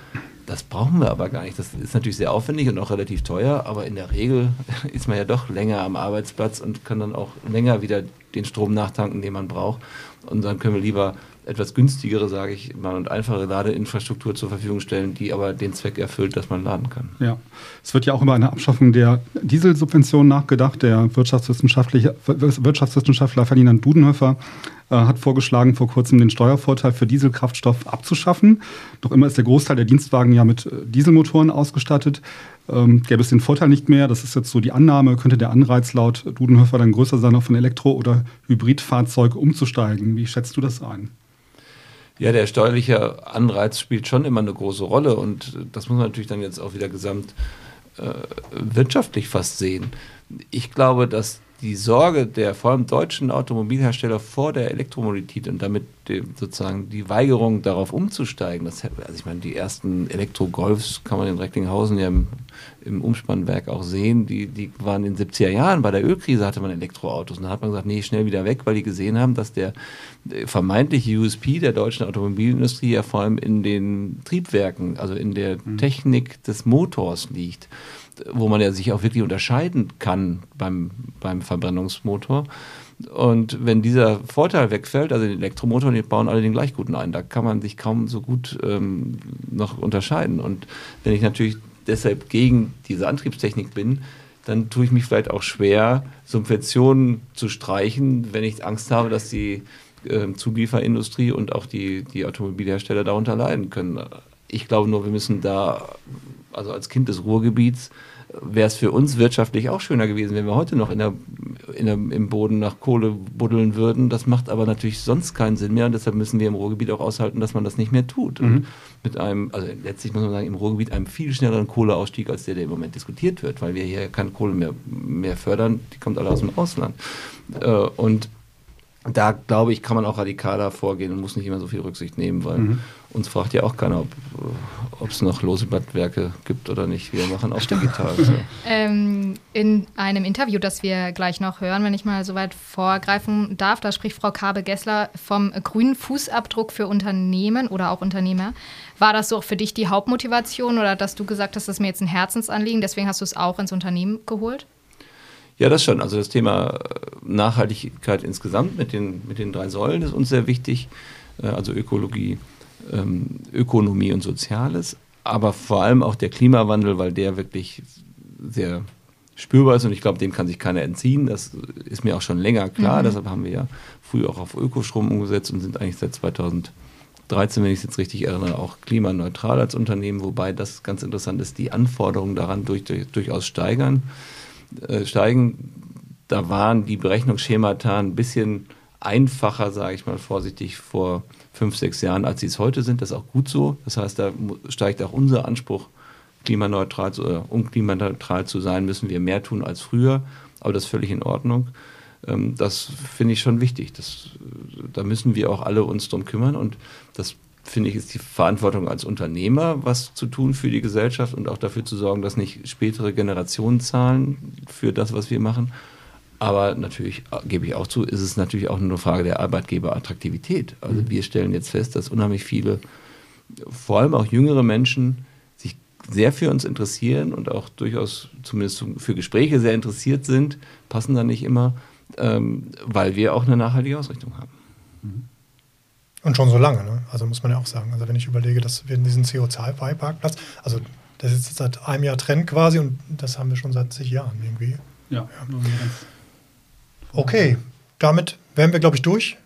Das brauchen wir aber gar nicht. Das ist natürlich sehr aufwendig und auch relativ teuer, aber in der Regel [LAUGHS] ist man ja doch länger am Arbeitsplatz und kann dann auch länger wieder den Strom nachtanken, den man braucht. Und dann können wir lieber etwas günstigere, sage ich mal, und einfache Ladeinfrastruktur zur Verfügung stellen, die aber den Zweck erfüllt, dass man laden kann. Ja, es wird ja auch über eine Abschaffung der Dieselsubvention nachgedacht. Der Wirtschaftswissenschaftler Ferdinand Dudenhöfer hat vorgeschlagen, vor kurzem den Steuervorteil für Dieselkraftstoff abzuschaffen. Doch immer ist der Großteil der Dienstwagen ja mit äh, Dieselmotoren ausgestattet. Ähm, gäbe es den Vorteil nicht mehr, das ist jetzt so die Annahme, könnte der Anreiz laut Dudenhöfer dann größer sein, auf ein Elektro- oder Hybridfahrzeug umzusteigen. Wie schätzt du das ein? Ja, der steuerliche Anreiz spielt schon immer eine große Rolle und das muss man natürlich dann jetzt auch wieder gesamt äh, wirtschaftlich fast sehen. Ich glaube, dass die Sorge der vor allem deutschen Automobilhersteller vor der Elektromobilität und damit sozusagen die Weigerung darauf umzusteigen, das, also ich meine, die ersten Elektro-Golfs kann man in Recklinghausen ja im, im, Umspannwerk auch sehen, die, die waren in den 70er Jahren, bei der Ölkrise hatte man Elektroautos und da hat man gesagt, nee, schnell wieder weg, weil die gesehen haben, dass der vermeintliche USP der deutschen Automobilindustrie ja vor allem in den Triebwerken, also in der mhm. Technik des Motors liegt wo man ja sich auch wirklich unterscheiden kann beim, beim Verbrennungsmotor. Und wenn dieser Vorteil wegfällt, also den Elektromotor, die bauen alle den gleich guten ein, da kann man sich kaum so gut ähm, noch unterscheiden. Und wenn ich natürlich deshalb gegen diese Antriebstechnik bin, dann tue ich mich vielleicht auch schwer, Subventionen zu streichen, wenn ich Angst habe, dass die äh, Zulieferindustrie und auch die, die Automobilhersteller darunter leiden können. Ich glaube nur, wir müssen da also als Kind des Ruhrgebiets, wäre es für uns wirtschaftlich auch schöner gewesen, wenn wir heute noch in der in der, im Boden nach Kohle buddeln würden. Das macht aber natürlich sonst keinen Sinn mehr und deshalb müssen wir im Ruhrgebiet auch aushalten, dass man das nicht mehr tut. Mhm. Und mit einem, also letztlich muss man sagen, im Ruhrgebiet einem viel schnelleren Kohleausstieg als der, der im Moment diskutiert wird, weil wir hier keine Kohle mehr, mehr fördern, die kommt alle aus dem Ausland. Äh, und da glaube ich, kann man auch radikaler vorgehen und muss nicht immer so viel Rücksicht nehmen, weil mhm. Uns fragt ja auch keiner, ob es noch lose Blattwerke gibt oder nicht. Wir machen auch Stimmt. digital. So. [LAUGHS] Ähm, in einem Interview, das wir gleich noch hören, wenn ich mal so weit vorgreifen darf, da spricht Frau Kabe-Gessler vom grünen Fußabdruck für Unternehmen oder auch Unternehmer. War das so für dich die Hauptmotivation oder dass du gesagt hast, das ist mir jetzt ein Herzensanliegen, deswegen hast du es auch ins Unternehmen geholt? Ja, das schon. Also das Thema äh, Nachhaltigkeit insgesamt mit den, mit den drei Säulen ist uns sehr wichtig. Äh, also Ökologie, ähm, Ökonomie und Soziales. Aber vor allem auch der Klimawandel, weil der wirklich sehr spürbar ist und ich glaube, dem kann sich keiner entziehen. Das ist mir auch schon länger klar. Mhm. Deshalb haben wir ja früher auch auf Ökostrom umgesetzt und sind eigentlich seit 2013, wenn ich es jetzt richtig erinnere, auch klimaneutral als Unternehmen, wobei das ganz interessant ist, die Anforderungen daran durch, durch, durchaus steigern. Äh, steigen, da waren die Berechnungsschemata ein bisschen einfacher, sage ich mal vorsichtig, vor fünf, sechs Jahren, als sie es heute sind. Das ist auch gut so. Das heißt, da steigt auch unser Anspruch, klimaneutral zu, äh, um klimaneutral zu sein, müssen wir mehr tun als früher. Aber das ist völlig in Ordnung. Ähm, das finde ich schon wichtig. Das, da müssen wir auch alle uns drum kümmern. Und das finde ich, ist die Verantwortung als Unternehmer, was zu tun für die Gesellschaft und auch dafür zu sorgen, dass nicht spätere Generationen zahlen für das, was wir machen. Aber natürlich, äh, gebe ich auch zu, ist es natürlich auch eine Frage der Arbeitgeberattraktivität. Also mhm. wir stellen jetzt fest, dass unheimlich viele, vor allem auch jüngere Menschen, sich sehr für uns interessieren und auch durchaus zumindest für Gespräche sehr interessiert sind, passen da nicht immer, ähm, weil wir auch eine nachhaltige Ausrichtung haben. Mhm. Und schon so lange, ne? Also muss man ja auch sagen. Also wenn ich überlege, dass wir in diesen CO2-Parkplatz, also das ist jetzt seit einem Jahr Trend quasi und das haben wir schon seit zig Jahren irgendwie. Ja. ja. Okay, damit wären wir, glaube ich, durch.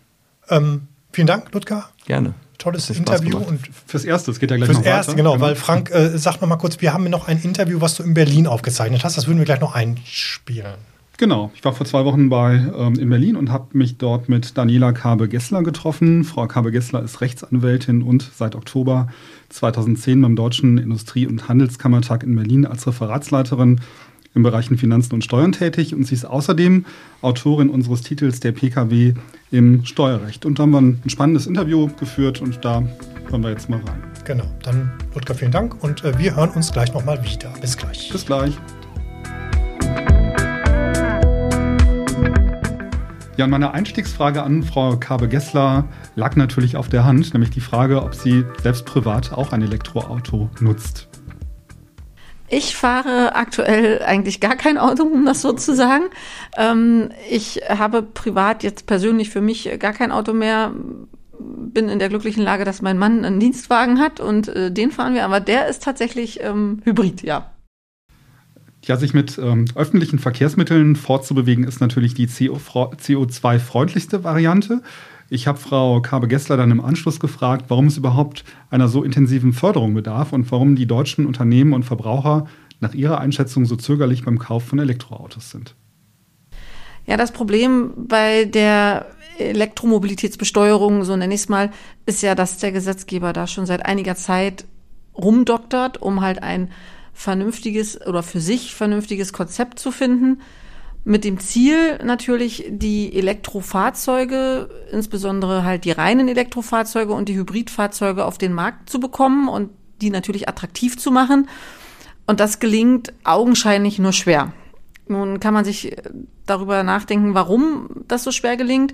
Ähm, vielen Dank, Ludger. Gerne. Tolles Interview. Und fürs Erste, es geht ja gleich fürs noch Erste, genau, genau, weil Frank, äh, sag noch mal kurz, wir haben noch ein Interview, was du in Berlin aufgezeichnet hast. Das würden wir gleich noch einspielen. Genau, ich war vor zwei Wochen bei, ähm, in Berlin und habe mich dort mit Daniela Kabe-Gessler getroffen. Frau Kabe-Gessler ist Rechtsanwältin und seit Oktober 2010 beim Deutschen Industrie- und Handelskammertag in Berlin als Referatsleiterin im Bereichen Finanzen und Steuern tätig und sie ist außerdem Autorin unseres Titels der PKW im Steuerrecht. Und da haben wir ein spannendes Interview geführt und da hören wir jetzt mal rein. Genau, dann Ludger, vielen Dank und äh, wir hören uns gleich nochmal wieder. Bis gleich. Bis gleich. Ja, und meine Einstiegsfrage an Frau Kabe-Gessler lag natürlich auf der Hand, nämlich die Frage, ob sie selbst privat auch ein Elektroauto nutzt. Ich fahre aktuell eigentlich gar kein Auto, um das so zu sagen. Ähm, ich habe privat jetzt persönlich für mich gar kein Auto mehr. Bin in der glücklichen Lage, dass mein Mann einen Dienstwagen hat und äh, den fahren wir, aber der ist tatsächlich ähm, Hybrid, ja. Ja, sich mit ähm, öffentlichen Verkehrsmitteln fortzubewegen, ist natürlich die CO2-freundlichste Variante. Ich habe Frau Kabe-Gessler dann im Anschluss gefragt, warum es überhaupt einer so intensiven Förderung bedarf und warum die deutschen Unternehmen und Verbraucher nach ihrer Einschätzung so zögerlich beim Kauf von Elektroautos sind. Ja, das Problem bei der Elektromobilitätsbesteuerung, so nenne ich es mal, ist ja, dass der Gesetzgeber da schon seit einiger Zeit rumdoktert, um halt ein vernünftiges oder für sich vernünftiges Konzept zu finden. Mit dem Ziel natürlich, die Elektrofahrzeuge, insbesondere halt die reinen Elektrofahrzeuge und die Hybridfahrzeuge auf den Markt zu bekommen und die natürlich attraktiv zu machen. Und das gelingt augenscheinlich nur schwer. Nun kann man sich darüber nachdenken, warum das so schwer gelingt.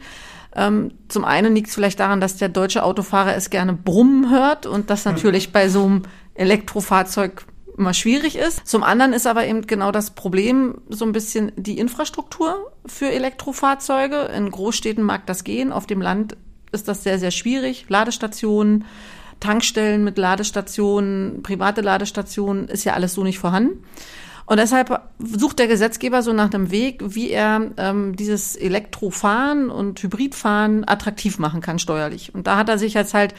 Ähm, zum einen liegt es vielleicht daran, dass der deutsche Autofahrer es gerne brummen hört und das natürlich bei so einem Elektrofahrzeug immer schwierig ist. Zum anderen ist aber eben genau das Problem so ein bisschen die Infrastruktur für Elektrofahrzeuge. In Großstädten mag das gehen, auf dem Land ist das sehr, sehr schwierig. Ladestationen, Tankstellen mit Ladestationen, private Ladestationen ist ja alles so nicht vorhanden. Und deshalb sucht der Gesetzgeber so nach einem Weg, wie er ähm, dieses Elektrofahren und Hybridfahren attraktiv machen kann steuerlich. Und da hat er sich jetzt halt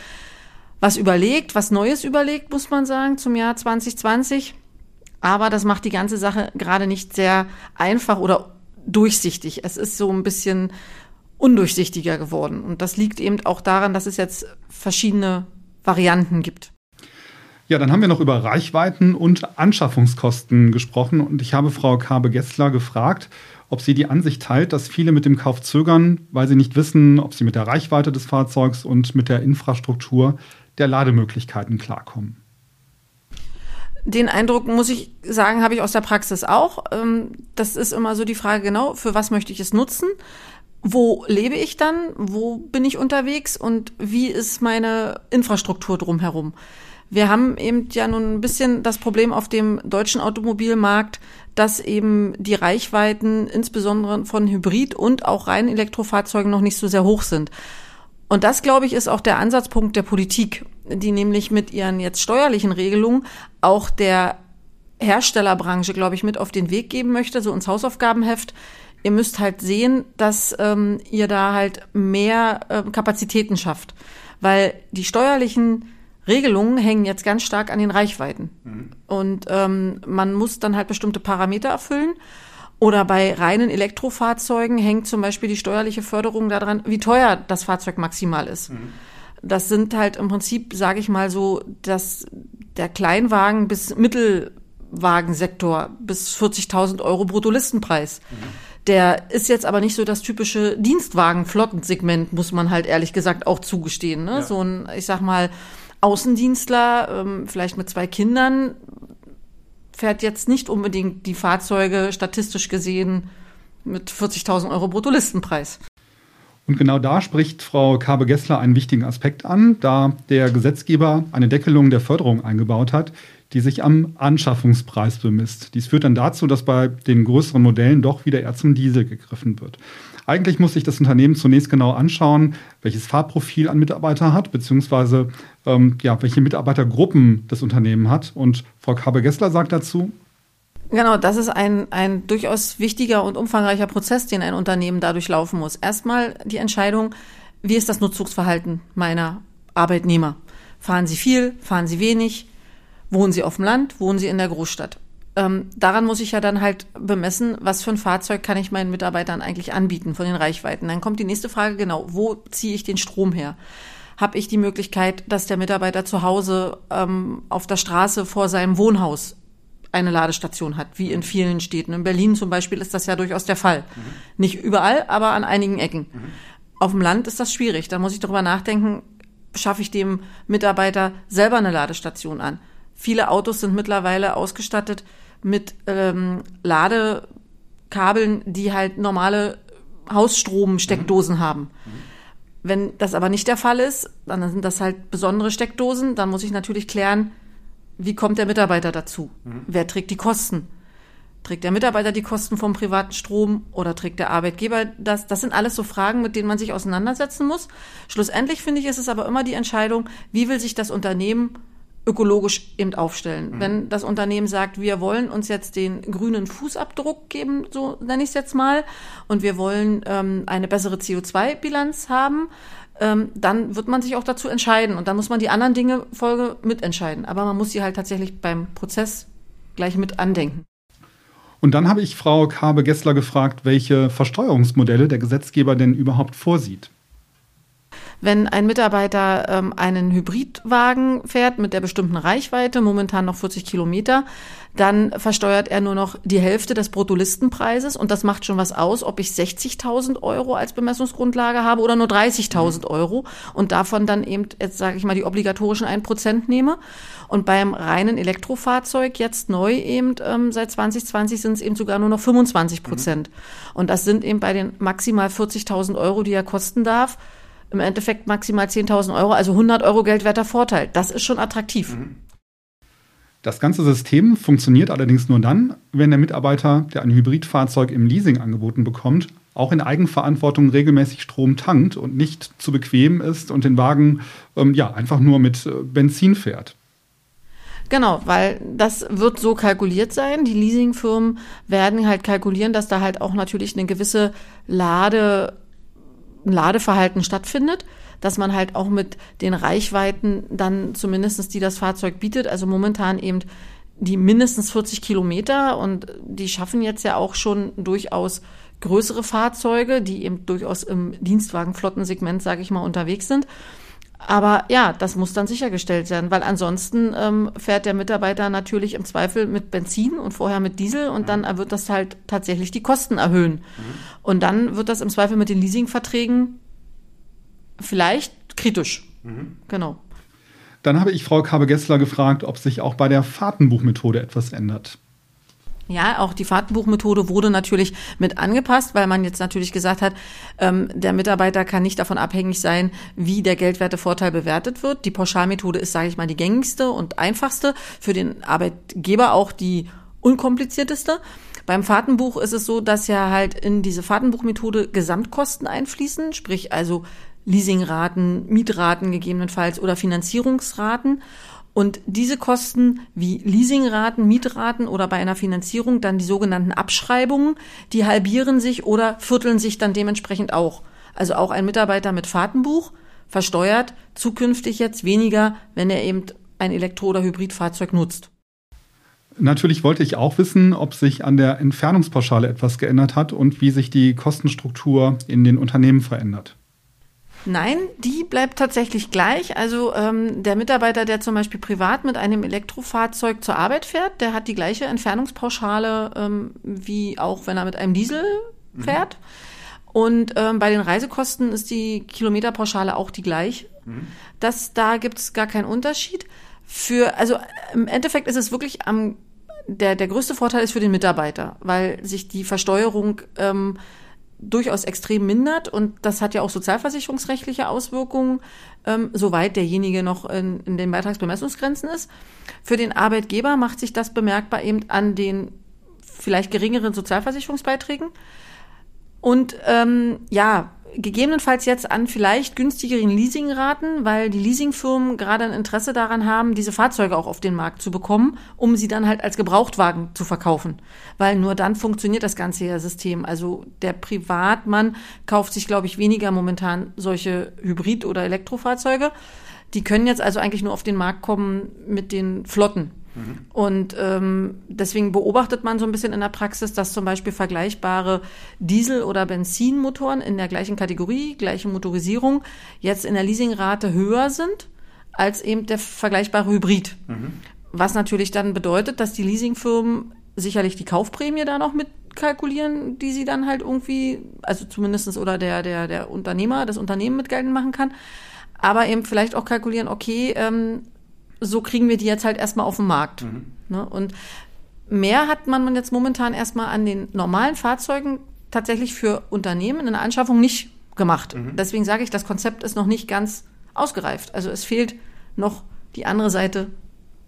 was überlegt, was Neues überlegt, muss man sagen, zum Jahr 2020. Aber das macht die ganze Sache gerade nicht sehr einfach oder durchsichtig. Es ist so ein bisschen undurchsichtiger geworden. Und das liegt eben auch daran, dass es jetzt verschiedene Varianten gibt. Ja, dann haben wir noch über Reichweiten und Anschaffungskosten gesprochen und ich habe Frau Kabe-Gessler gefragt, ob sie die Ansicht teilt, dass viele mit dem Kauf zögern, weil sie nicht wissen, ob sie mit der Reichweite des Fahrzeugs und mit der Infrastruktur der Lademöglichkeiten klarkommen. Den Eindruck, muss ich sagen, habe ich aus der Praxis auch. Ähm, das ist immer so die Frage, genau, für was möchte ich es nutzen? Wo lebe ich dann? Wo bin ich unterwegs? Und wie ist meine Infrastruktur drumherum? Wir haben eben ja nun ein bisschen das Problem auf dem deutschen Automobilmarkt, dass eben die Reichweiten insbesondere von Hybrid- und auch reinen Elektrofahrzeugen noch nicht so sehr hoch sind. Und das, glaube ich, ist auch der Ansatzpunkt der Politik, die nämlich mit ihren jetzt steuerlichen Regelungen auch der Herstellerbranche, glaube ich, mit auf den Weg geben möchte, so ins Hausaufgabenheft. Ihr müsst halt sehen, dass ähm, ihr da halt mehr äh, Kapazitäten schafft, weil die steuerlichen Regelungen hängen jetzt ganz stark an den Reichweiten. Mhm. Und ähm, man muss dann halt bestimmte Parameter erfüllen. Oder bei reinen Elektrofahrzeugen hängt zum Beispiel die steuerliche Förderung daran, wie teuer das Fahrzeug maximal ist. Mhm. Das sind halt im Prinzip, sage ich mal so, dass der Kleinwagen bis Mittelwagensektor bis 40.000 Euro Bruttolistenpreis. Mhm. Der ist jetzt aber nicht so das typische Dienstwagen-Flottensegment, muss man halt ehrlich gesagt auch zugestehen. Ne? Ja. So ein, ich sag mal, Außendienstler, ähm, vielleicht mit zwei Kindern, fährt jetzt nicht unbedingt die Fahrzeuge statistisch gesehen mit 40.000 Euro Bruttolistenpreis. Und genau da spricht Frau Kabe-Gessler einen wichtigen Aspekt an, da der Gesetzgeber eine Deckelung der Förderung eingebaut hat, die sich am Anschaffungspreis bemisst. Dies führt dann dazu, dass bei den größeren Modellen doch wieder eher zum Diesel gegriffen wird. Eigentlich muss sich das Unternehmen zunächst genau anschauen, welches Fahrprofil ein Mitarbeiter hat, beziehungsweise ähm, ja, welche Mitarbeitergruppen das Unternehmen hat. Und Frau Kabe-Gessler sagt dazu, Genau, das ist ein, ein durchaus wichtiger und umfangreicher Prozess, den ein Unternehmen dadurch laufen muss. Erstmal die Entscheidung, wie ist das Nutzungsverhalten meiner Arbeitnehmer? Fahren sie viel, fahren sie wenig? Wohnen sie auf dem Land, wohnen sie in der Großstadt? Ähm, daran muss ich ja dann halt bemessen, was für ein Fahrzeug kann ich meinen Mitarbeitern eigentlich anbieten von den Reichweiten. Dann kommt die nächste Frage, genau, wo ziehe ich den Strom her? Habe ich die Möglichkeit, dass der Mitarbeiter zu Hause ähm, auf der Straße vor seinem Wohnhaus eine Ladestation hat, wie in vielen Städten. In Berlin zum Beispiel ist das ja durchaus der Fall. Mhm. Nicht überall, aber an einigen Ecken. Mhm. Auf dem Land ist das schwierig. Da muss ich darüber nachdenken, schaffe ich dem Mitarbeiter selber eine Ladestation an. Viele Autos sind mittlerweile ausgestattet mit ähm, Ladekabeln, die halt normale Hausstromsteckdosen mhm. haben. Mhm. Wenn das aber nicht der Fall ist, dann sind das halt besondere Steckdosen. Dann muss ich natürlich klären, wie kommt der Mitarbeiter dazu? Mhm. Wer trägt die Kosten? Trägt der Mitarbeiter die Kosten vom privaten Strom oder trägt der Arbeitgeber das? Das sind alles so Fragen, mit denen man sich auseinandersetzen muss. Schlussendlich finde ich, ist es aber immer die Entscheidung, wie will sich das Unternehmen ökologisch eben aufstellen. Mhm. Wenn das Unternehmen sagt, wir wollen uns jetzt den grünen Fußabdruck geben, so nenne ich es jetzt mal, und wir wollen ähm, eine bessere CO2-Bilanz haben, ähm, dann wird man sich auch dazu entscheiden und dann muss man die anderen Dinge Folge mitentscheiden. Aber man muss sie halt tatsächlich beim Prozess gleich mit andenken. Und dann habe ich Frau Kabe-Gessler gefragt, welche Versteuerungsmodelle der Gesetzgeber denn überhaupt vorsieht. Wenn ein Mitarbeiter ähm, einen Hybridwagen fährt mit der bestimmten Reichweite, momentan noch 40 Kilometer, dann versteuert er nur noch die Hälfte des Bruttolistenpreises und das macht schon was aus, ob ich 60.000 Euro als Bemessungsgrundlage habe oder nur 30.000 mhm. Euro und davon dann eben, jetzt sage ich mal, die obligatorischen 1% nehme. Und beim reinen Elektrofahrzeug jetzt neu eben ähm, seit 2020 sind es eben sogar nur noch 25 Prozent. Mhm. Und das sind eben bei den maximal 40.000 Euro, die er kosten darf, im Endeffekt maximal 10.000 Euro, also 100 Euro geldwerter Vorteil. Das ist schon attraktiv. Mhm. Das ganze System funktioniert allerdings nur dann, wenn der Mitarbeiter, der ein Hybridfahrzeug im Leasing angeboten bekommt, auch in Eigenverantwortung regelmäßig Strom tankt und nicht zu bequem ist und den Wagen ähm, ja einfach nur mit äh, Benzin fährt. Genau, weil das wird so kalkuliert sein. Die Leasingfirmen werden halt kalkulieren, dass da halt auch natürlich eine gewisse Lade ein Ladeverhalten stattfindet, dass man halt auch mit den Reichweiten dann zumindestens die das Fahrzeug bietet, also momentan eben die mindestens 40 Kilometer und die schaffen jetzt ja auch schon durchaus größere Fahrzeuge, die eben durchaus im Dienstwagenflottensegment, sage ich mal, unterwegs sind. Aber ja, das muss dann sichergestellt werden, weil ansonsten ähm, fährt der Mitarbeiter natürlich im Zweifel mit Benzin und vorher mit Diesel und dann wird das halt tatsächlich die Kosten erhöhen. Mhm. Und dann wird das im Zweifel mit den Leasingverträgen vielleicht kritisch. Mhm. Genau. Dann habe ich Frau Kabe-Gessler gefragt, ob sich auch bei der Fahrtenbuchmethode etwas ändert. Ja, auch die Fahrtenbuchmethode wurde natürlich mit angepasst, weil man jetzt natürlich gesagt hat, ähm, der Mitarbeiter kann nicht davon abhängig sein, wie der Geldwertevorteil bewertet wird. Die Pauschalmethode ist, sage ich mal, die gängigste und einfachste, für den Arbeitgeber auch die unkomplizierteste. Beim Fahrtenbuch ist es so, dass ja halt in diese Fahrtenbuchmethode Gesamtkosten einfließen, sprich also Leasingraten, Mietraten gegebenenfalls oder Finanzierungsraten. Und diese Kosten wie Leasingraten, Mietraten oder bei einer Finanzierung dann die sogenannten Abschreibungen, die halbieren sich oder vierteln sich dann dementsprechend auch. Also auch ein Mitarbeiter mit Fahrtenbuch versteuert zukünftig jetzt weniger, wenn er eben ein Elektro- oder Hybridfahrzeug nutzt. Natürlich wollte ich auch wissen, ob sich an der Entfernungspauschale etwas geändert hat und wie sich die Kostenstruktur in den Unternehmen verändert. Nein, die bleibt tatsächlich gleich. Also ähm, der Mitarbeiter, der zum Beispiel privat mit einem Elektrofahrzeug zur Arbeit fährt, der hat die gleiche Entfernungspauschale ähm, wie auch wenn er mit einem Diesel mhm. fährt. Mhm. Und ähm, bei den Reisekosten ist die Kilometerpauschale auch die gleiche. Mhm. Das, da gibt es gar keinen Unterschied. Für, also im Endeffekt ist es wirklich am der, der größte Vorteil ist für den Mitarbeiter, weil sich die Versteuerung ähm, durchaus extrem mindert und das hat ja auch sozialversicherungsrechtliche Auswirkungen, ähm, soweit derjenige noch in, in den Beitragsbemessungsgrenzen ist. Für den Arbeitgeber macht sich das bemerkbar eben an den vielleicht geringeren Sozialversicherungsbeiträgen. Und ähm, ja, gegebenenfalls jetzt an vielleicht günstigeren Leasingraten, weil die Leasingfirmen gerade ein Interesse daran haben, diese Fahrzeuge auch auf den Markt zu bekommen, um sie dann halt als Gebrauchtwagen zu verkaufen. Weil nur dann funktioniert das ganze System. Also der Privatmann kauft sich, glaube ich, weniger momentan solche Hybrid- oder Elektrofahrzeuge. Die können jetzt also eigentlich nur auf den Markt kommen mit den Flotten. Und ähm, deswegen beobachtet man so ein bisschen in der Praxis, dass zum Beispiel vergleichbare Diesel- oder Benzinmotoren in der gleichen Kategorie, gleiche Motorisierung, jetzt in der Leasingrate höher sind als eben der vergleichbare Hybrid. Mhm. Was natürlich dann bedeutet, dass die Leasingfirmen sicherlich die Kaufprämie da noch mit kalkulieren, die sie dann halt irgendwie, also zumindestens oder der, der, der Unternehmer, das Unternehmen mit geltend machen kann. Aber eben vielleicht auch kalkulieren, okay, ähm, so kriegen wir die jetzt halt erstmal auf den Markt. Mhm. Ne? Und mehr hat man jetzt momentan erstmal an den normalen Fahrzeugen tatsächlich für Unternehmen in der Anschaffung nicht gemacht. Mhm. Deswegen sage ich, das Konzept ist noch nicht ganz ausgereift. Also es fehlt noch die andere Seite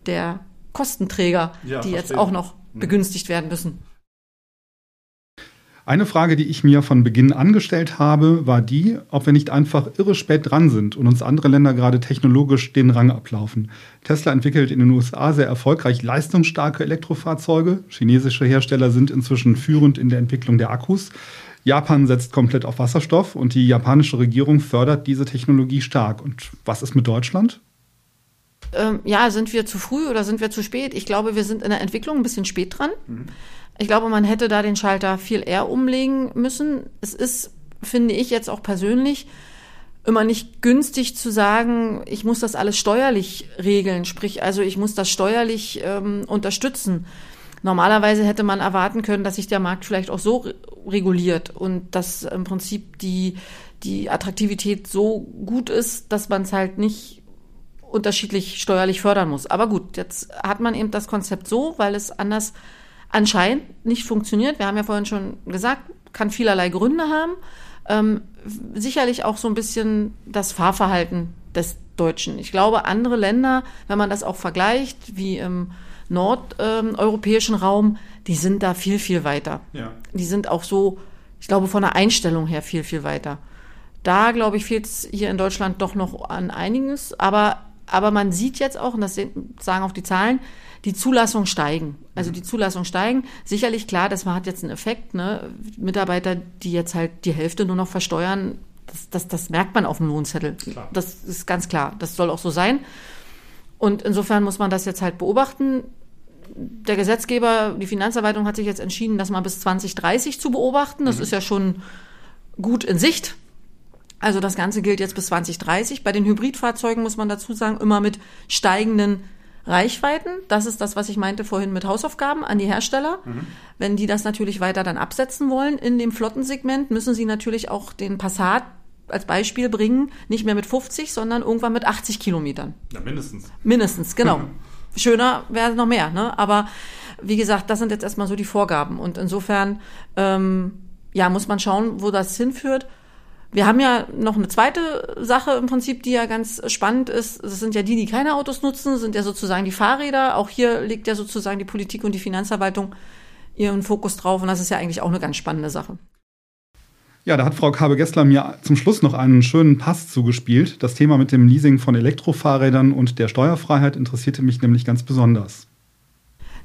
der Kostenträger, ja, die jetzt auch noch mhm. begünstigt werden müssen. Eine Frage, die ich mir von Beginn angestellt habe, war die, ob wir nicht einfach irre spät dran sind und uns andere Länder gerade technologisch den Rang ablaufen. Tesla entwickelt in den USA sehr erfolgreich leistungsstarke Elektrofahrzeuge. Chinesische Hersteller sind inzwischen führend in der Entwicklung der Akkus. Japan setzt komplett auf Wasserstoff und die japanische Regierung fördert diese Technologie stark. Und was ist mit Deutschland? Ähm, ja, sind wir zu früh oder sind wir zu spät? Ich glaube, wir sind in der Entwicklung ein bisschen spät dran. Mhm. Ich glaube, man hätte da den Schalter viel eher umlegen müssen. Es ist, finde ich jetzt auch persönlich, immer nicht günstig zu sagen, ich muss das alles steuerlich regeln, sprich also ich muss das steuerlich ähm, unterstützen. Normalerweise hätte man erwarten können, dass sich der Markt vielleicht auch so reguliert und dass im Prinzip die, die Attraktivität so gut ist, dass man es halt nicht unterschiedlich steuerlich fördern muss. Aber gut, jetzt hat man eben das Konzept so, weil es anders anscheinend nicht funktioniert. Wir haben ja vorhin schon gesagt, kann vielerlei Gründe haben. Ähm, sicherlich auch so ein bisschen das Fahrverhalten des Deutschen. Ich glaube, andere Länder, wenn man das auch vergleicht, wie im nordeuropäischen ähm, Raum, die sind da viel, viel weiter. Ja. Die sind auch so, ich glaube, von der Einstellung her viel, viel weiter. Da, glaube ich, fehlt es hier in Deutschland doch noch an einiges. Aber, aber man sieht jetzt auch, und das sagen auch die Zahlen, die Zulassung steigen. Also die Zulassung steigen. Sicherlich klar, das hat jetzt einen Effekt. Ne? Mitarbeiter, die jetzt halt die Hälfte nur noch versteuern, das, das, das merkt man auf dem Lohnzettel. Klar. Das ist ganz klar. Das soll auch so sein. Und insofern muss man das jetzt halt beobachten. der Gesetzgeber, die Finanzverwaltung hat sich jetzt entschieden, das mal bis 2030 zu beobachten. Das ist ja schon gut in Sicht. Also das Ganze gilt jetzt bis 2030. Bei den Hybridfahrzeugen muss man dazu sagen, immer mit steigenden Reichweiten. Das ist das, was ich meinte vorhin mit Hausaufgaben an die Hersteller. Wenn die das natürlich weiter dann absetzen wollen in dem Flottensegment, müssen sie natürlich auch den Passat als Beispiel bringen, nicht mehr mit 50, sondern irgendwann mit 80 Kilometern. Ja, mindestens. Mindestens, genau. Schöner wäre noch mehr, ne? Aber wie gesagt, das sind jetzt erstmal so die Vorgaben. Und insofern, ähm, ja, muss man schauen, wo das hinführt. Wir haben ja noch eine zweite Sache im Prinzip, die ja ganz spannend ist. Das sind ja die, die keine Autos nutzen, sind ja sozusagen die Fahrräder. Auch hier legt ja sozusagen die Politik und die Finanzverwaltung ihren Fokus drauf. Und das ist ja eigentlich auch eine ganz spannende Sache. Ja, da hat Frau Kabe-Gessler mir zum Schluss noch einen schönen Pass zugespielt. Das Thema mit dem Leasing von Elektrofahrrädern und der Steuerfreiheit interessierte mich nämlich ganz besonders.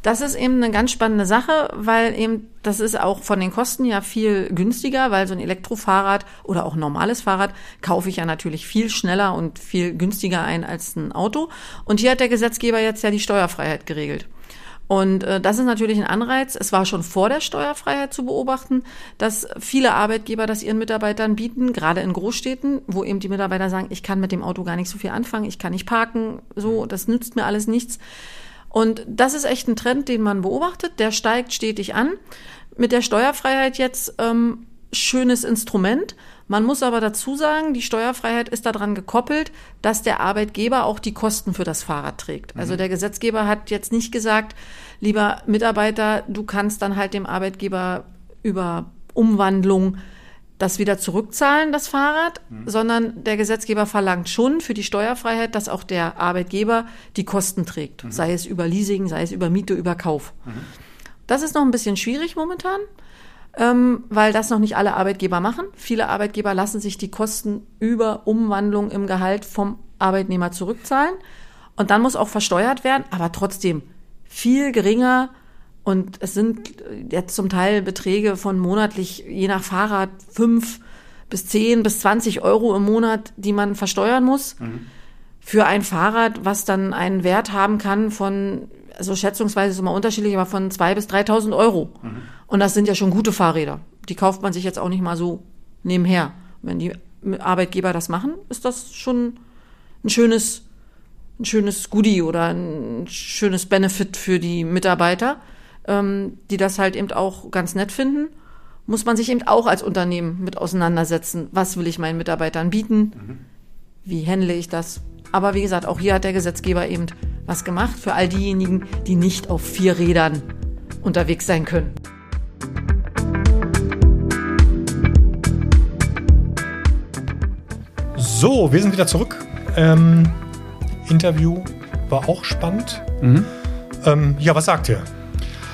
Das ist eben eine ganz spannende Sache, weil eben das ist auch von den Kosten ja viel günstiger, weil so ein Elektrofahrrad oder auch ein normales Fahrrad kaufe ich ja natürlich viel schneller und viel günstiger ein als ein Auto. Und hier hat der Gesetzgeber jetzt ja die Steuerfreiheit geregelt. Und äh, das ist natürlich ein Anreiz. Es war schon vor der Steuerfreiheit zu beobachten, dass viele Arbeitgeber das ihren Mitarbeitern bieten, gerade in Großstädten, wo eben die Mitarbeiter sagen, ich kann mit dem Auto gar nicht so viel anfangen, ich kann nicht parken, so, das nützt mir alles nichts. Und das ist echt ein Trend, den man beobachtet. Der steigt stetig an. Mit der Steuerfreiheit jetzt ähm, schönes Instrument. Man muss aber dazu sagen, die Steuerfreiheit ist daran gekoppelt, dass der Arbeitgeber auch die Kosten für das Fahrrad trägt. Also der Gesetzgeber hat jetzt nicht gesagt, lieber Mitarbeiter, du kannst dann halt dem Arbeitgeber über Umwandlung das wieder zurückzahlen, das Fahrrad, sondern der Gesetzgeber verlangt schon für die Steuerfreiheit, dass auch der Arbeitgeber die Kosten trägt, sei es über Leasing, sei es über Miete, über Kauf. Das ist noch ein bisschen schwierig momentan, ähm, weil das noch nicht alle Arbeitgeber machen. Viele Arbeitgeber lassen sich die Kosten über Umwandlung im Gehalt vom Arbeitnehmer zurückzahlen. Und dann muss auch versteuert werden, aber trotzdem viel geringer. Und es sind jetzt zum Teil Beträge von monatlich, je nach Fahrrad, fünf bis zehn bis zwanzig Euro im Monat, die man versteuern muss. Für ein Fahrrad, was dann einen Wert haben kann von, also schätzungsweise ist immer unterschiedlich, aber von zwei bis 3.000 Euro. Und das sind ja schon gute Fahrräder. Die kauft man sich jetzt auch nicht mal so nebenher. Wenn die Arbeitgeber das machen, ist das schon ein schönes, ein schönes Goodie oder ein schönes Benefit für die Mitarbeiter, ähm, die das halt eben auch ganz nett finden. Muss man sich eben auch als Unternehmen mit auseinandersetzen. Was will ich meinen Mitarbeitern bieten? Wie handle ich das? Aber wie gesagt, auch hier hat der Gesetzgeber eben was gemacht für all diejenigen, die nicht auf vier Rädern unterwegs sein können. So, wir sind wieder zurück. Ähm, Interview war auch spannend. Ähm, ja, was sagt ihr?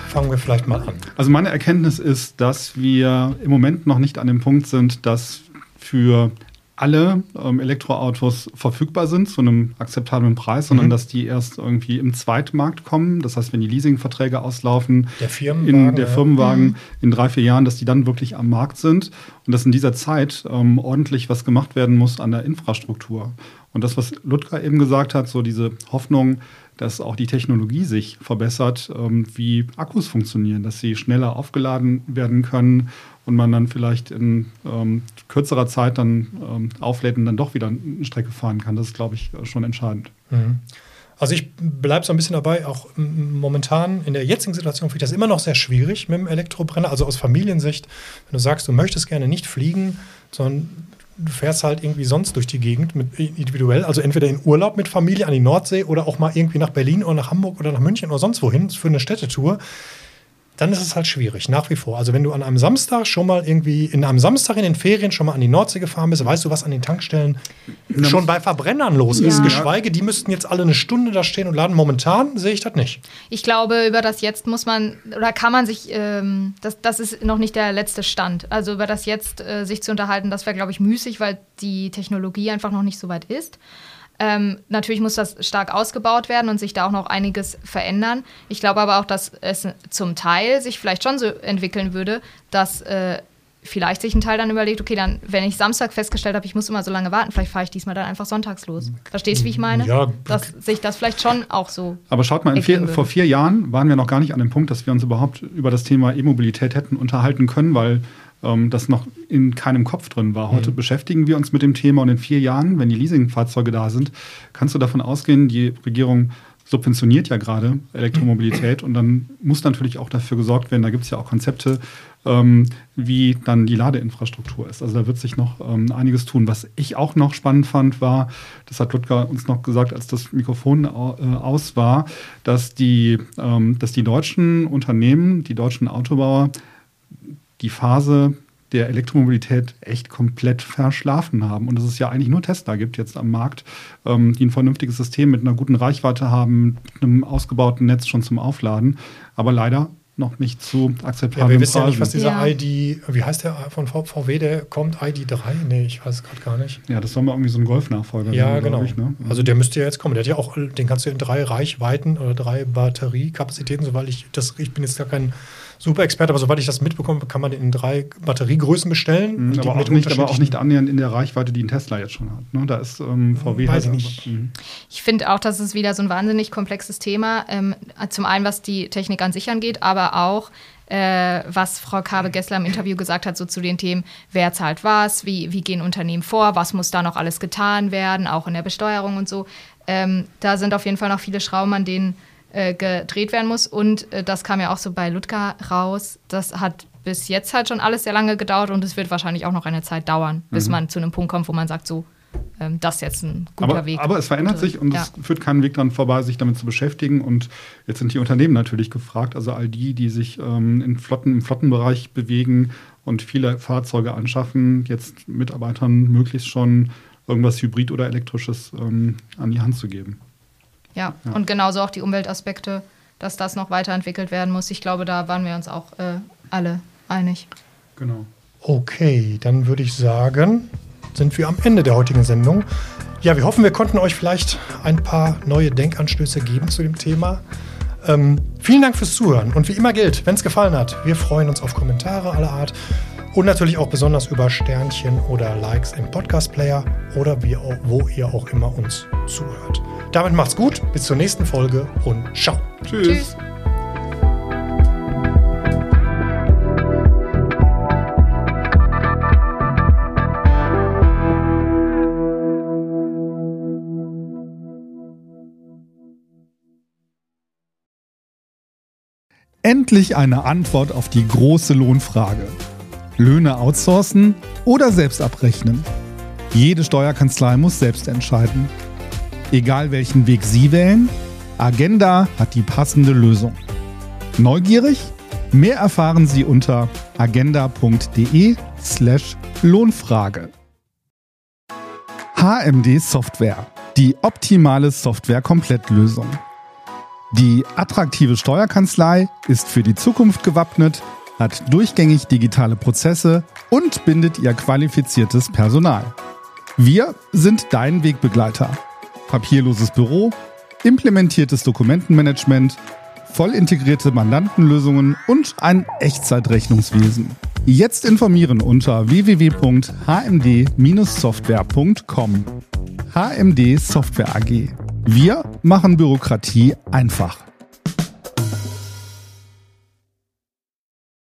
Fangen wir vielleicht mal an. Also meine Erkenntnis ist, dass wir im Moment noch nicht an dem Punkt sind, dass für alle ähm, Elektroautos verfügbar sind zu einem akzeptablen Preis, sondern Mhm. dass die erst irgendwie im Zweitmarkt kommen. Das heißt, wenn die Leasingverträge auslaufen, Der Firmenwagen, in der. Firmenwagen in drei, vier Jahren, dass die dann wirklich am Markt sind und dass in dieser Zeit ähm, ordentlich was gemacht werden muss an der Infrastruktur. Und das, was Ludger eben gesagt hat, so diese Hoffnung, dass auch die Technologie sich verbessert, ähm, wie Akkus funktionieren, dass sie schneller aufgeladen werden können und man dann vielleicht in ähm, kürzerer Zeit dann ähm, auflädt und dann doch wieder eine Strecke fahren kann. Das ist, glaube ich, schon entscheidend. Also ich bleibe so ein bisschen dabei, auch momentan in der jetzigen Situation finde ich das immer noch sehr schwierig mit dem Elektrobrenner. Also aus Familiensicht, wenn du sagst, du möchtest gerne nicht fliegen, sondern du fährst halt irgendwie sonst durch die Gegend mit individuell, also entweder in Urlaub mit Familie an die Nordsee oder auch mal irgendwie nach Berlin oder nach Hamburg oder nach München oder sonst wohin für eine Städtetour. Dann ist es halt schwierig, nach wie vor. Also wenn du an einem Samstag schon mal irgendwie, in einem Samstag in den Ferien schon mal an die Nordsee gefahren bist, weißt du, was an den Tankstellen schon bei Verbrennern los ist. Ja. Geschweige, die müssten jetzt alle eine Stunde da stehen und laden. Momentan sehe ich das nicht. Ich glaube, über das Jetzt muss man oder kann man sich, ähm, das, das ist noch nicht der letzte Stand. Also über das Jetzt äh, sich zu unterhalten, das wäre, glaube ich, müßig, weil die Technologie einfach noch nicht so weit ist. Ähm, natürlich muss das stark ausgebaut werden und sich da auch noch einiges verändern. Ich glaube aber auch, dass es zum Teil sich vielleicht schon so entwickeln würde, dass äh, vielleicht sich ein Teil dann überlegt, okay, dann, wenn ich Samstag festgestellt habe, ich muss immer so lange warten, vielleicht fahre ich diesmal dann einfach sonntags los. Verstehst du, wie ich meine? Ja. Dass sich das vielleicht schon auch so. Aber schaut mal, vier, vor vier Jahren waren wir noch gar nicht an dem Punkt, dass wir uns überhaupt über das Thema E-Mobilität hätten unterhalten können, weil ähm, das noch in keinem Kopf drin war. Heute beschäftigen wir uns mit dem Thema und in vier Jahren, wenn die Leasingfahrzeuge da sind, kannst du davon ausgehen, die Regierung subventioniert ja gerade Elektromobilität und dann muss natürlich auch dafür gesorgt werden, da gibt es ja auch Konzepte, ähm, wie dann die Ladeinfrastruktur ist. Also da wird sich noch ähm, einiges tun. Was ich auch noch spannend fand, war, das hat Ludger uns noch gesagt, als das Mikrofon au äh, aus war, dass die, ähm, dass die deutschen Unternehmen, die deutschen Autobauer die Phase der Elektromobilität echt komplett verschlafen haben. Und dass es ja eigentlich nur Tesla gibt jetzt am Markt, ähm, die ein vernünftiges System mit einer guten Reichweite haben, mit einem ausgebauten Netz schon zum Aufladen, aber leider noch nicht zu Ja, akzeptablen wir wissen ja nicht, was dieser Ja. ID, wie heißt der von VW, der kommt, ID3? Nee, ich weiß es gerade gar nicht. Ja, das soll mal irgendwie so ein Golf-Nachfolger Ja, sein, genau. Ich, ne? Also der müsste ja jetzt kommen. Der hat ja auch, den kannst du in drei Reichweiten oder drei Batteriekapazitäten, soweit ich das, ich bin jetzt gar kein Super-Experte, aber soweit ich das mitbekomme, kann man den in drei Batteriegrößen bestellen. Mhm, die aber, auch nicht, aber auch nicht annähernd in der Reichweite, die ein Tesla jetzt schon hat. Ne? Da ist ähm, VW Weiß halt ich Mhm. Ich finde auch, das ist wieder so ein wahnsinnig komplexes Thema. Ähm, zum einen, was die Technik an sich angeht, aber auch, äh, was Frau Kabe-Gessler im Interview gesagt hat, so zu den Themen, wer zahlt was, wie, wie gehen Unternehmen vor, was muss da noch alles getan werden, auch in der Besteuerung und so. Ähm, da sind auf jeden Fall noch viele Schrauben, an denen äh, gedreht werden muss. Und äh, das kam ja auch so bei Ludger raus. Das hat bis jetzt halt schon alles sehr lange gedauert und es wird wahrscheinlich auch noch eine Zeit dauern, bis man zu einem Punkt kommt, wo man sagt, so, ähm, das ist jetzt ein guter aber, Weg. aber es verändert Gute- sich und ja. es führt keinen Weg dran vorbei, sich damit zu beschäftigen. Und jetzt sind die Unternehmen natürlich gefragt, also all die, die sich ähm, in Flotten, im Flottenbereich bewegen und viele Fahrzeuge anschaffen, jetzt Mitarbeitern möglichst schon irgendwas Hybrid oder Elektrisches ähm, an die Hand zu geben. Ja, und genauso auch die Umweltaspekte, dass das noch weiterentwickelt werden muss. Ich glaube, da waren wir uns auch äh, alle einig. Genau. Okay, dann würde ich sagen, sind wir am Ende der heutigen Sendung. Ja, wir hoffen, wir konnten euch vielleicht ein paar neue Denkanstöße geben zu dem Thema. Ähm, vielen Dank fürs Zuhören. Und wie immer gilt, wenn es gefallen hat, wir freuen uns auf Kommentare aller Art und natürlich auch besonders über Sternchen oder Likes im Podcast-Player oder wie auch, wo ihr auch immer uns zuhört. Damit macht's gut, bis zur nächsten Folge und ciao. Tschüss. Tschüss. Endlich eine Antwort auf die große Lohnfrage. Löhne outsourcen oder selbst abrechnen? Jede Steuerkanzlei muss selbst entscheiden. Egal welchen Weg Sie wählen, Agenda hat die passende Lösung. Neugierig? Mehr erfahren Sie unter agenda.de slash Lohnfrage. HMD Software. Die optimale Software-Komplettlösung. Die attraktive Steuerkanzlei ist für die Zukunft gewappnet, hat durchgängig digitale Prozesse und bindet ihr qualifiziertes Personal. Wir sind dein Wegbegleiter. Papierloses Büro, implementiertes Dokumentenmanagement, voll integrierte Mandantenlösungen und ein Echtzeitrechnungswesen. Jetzt informieren unter www.hmd-software.com. HMD Software AG. Wir machen Bürokratie einfach.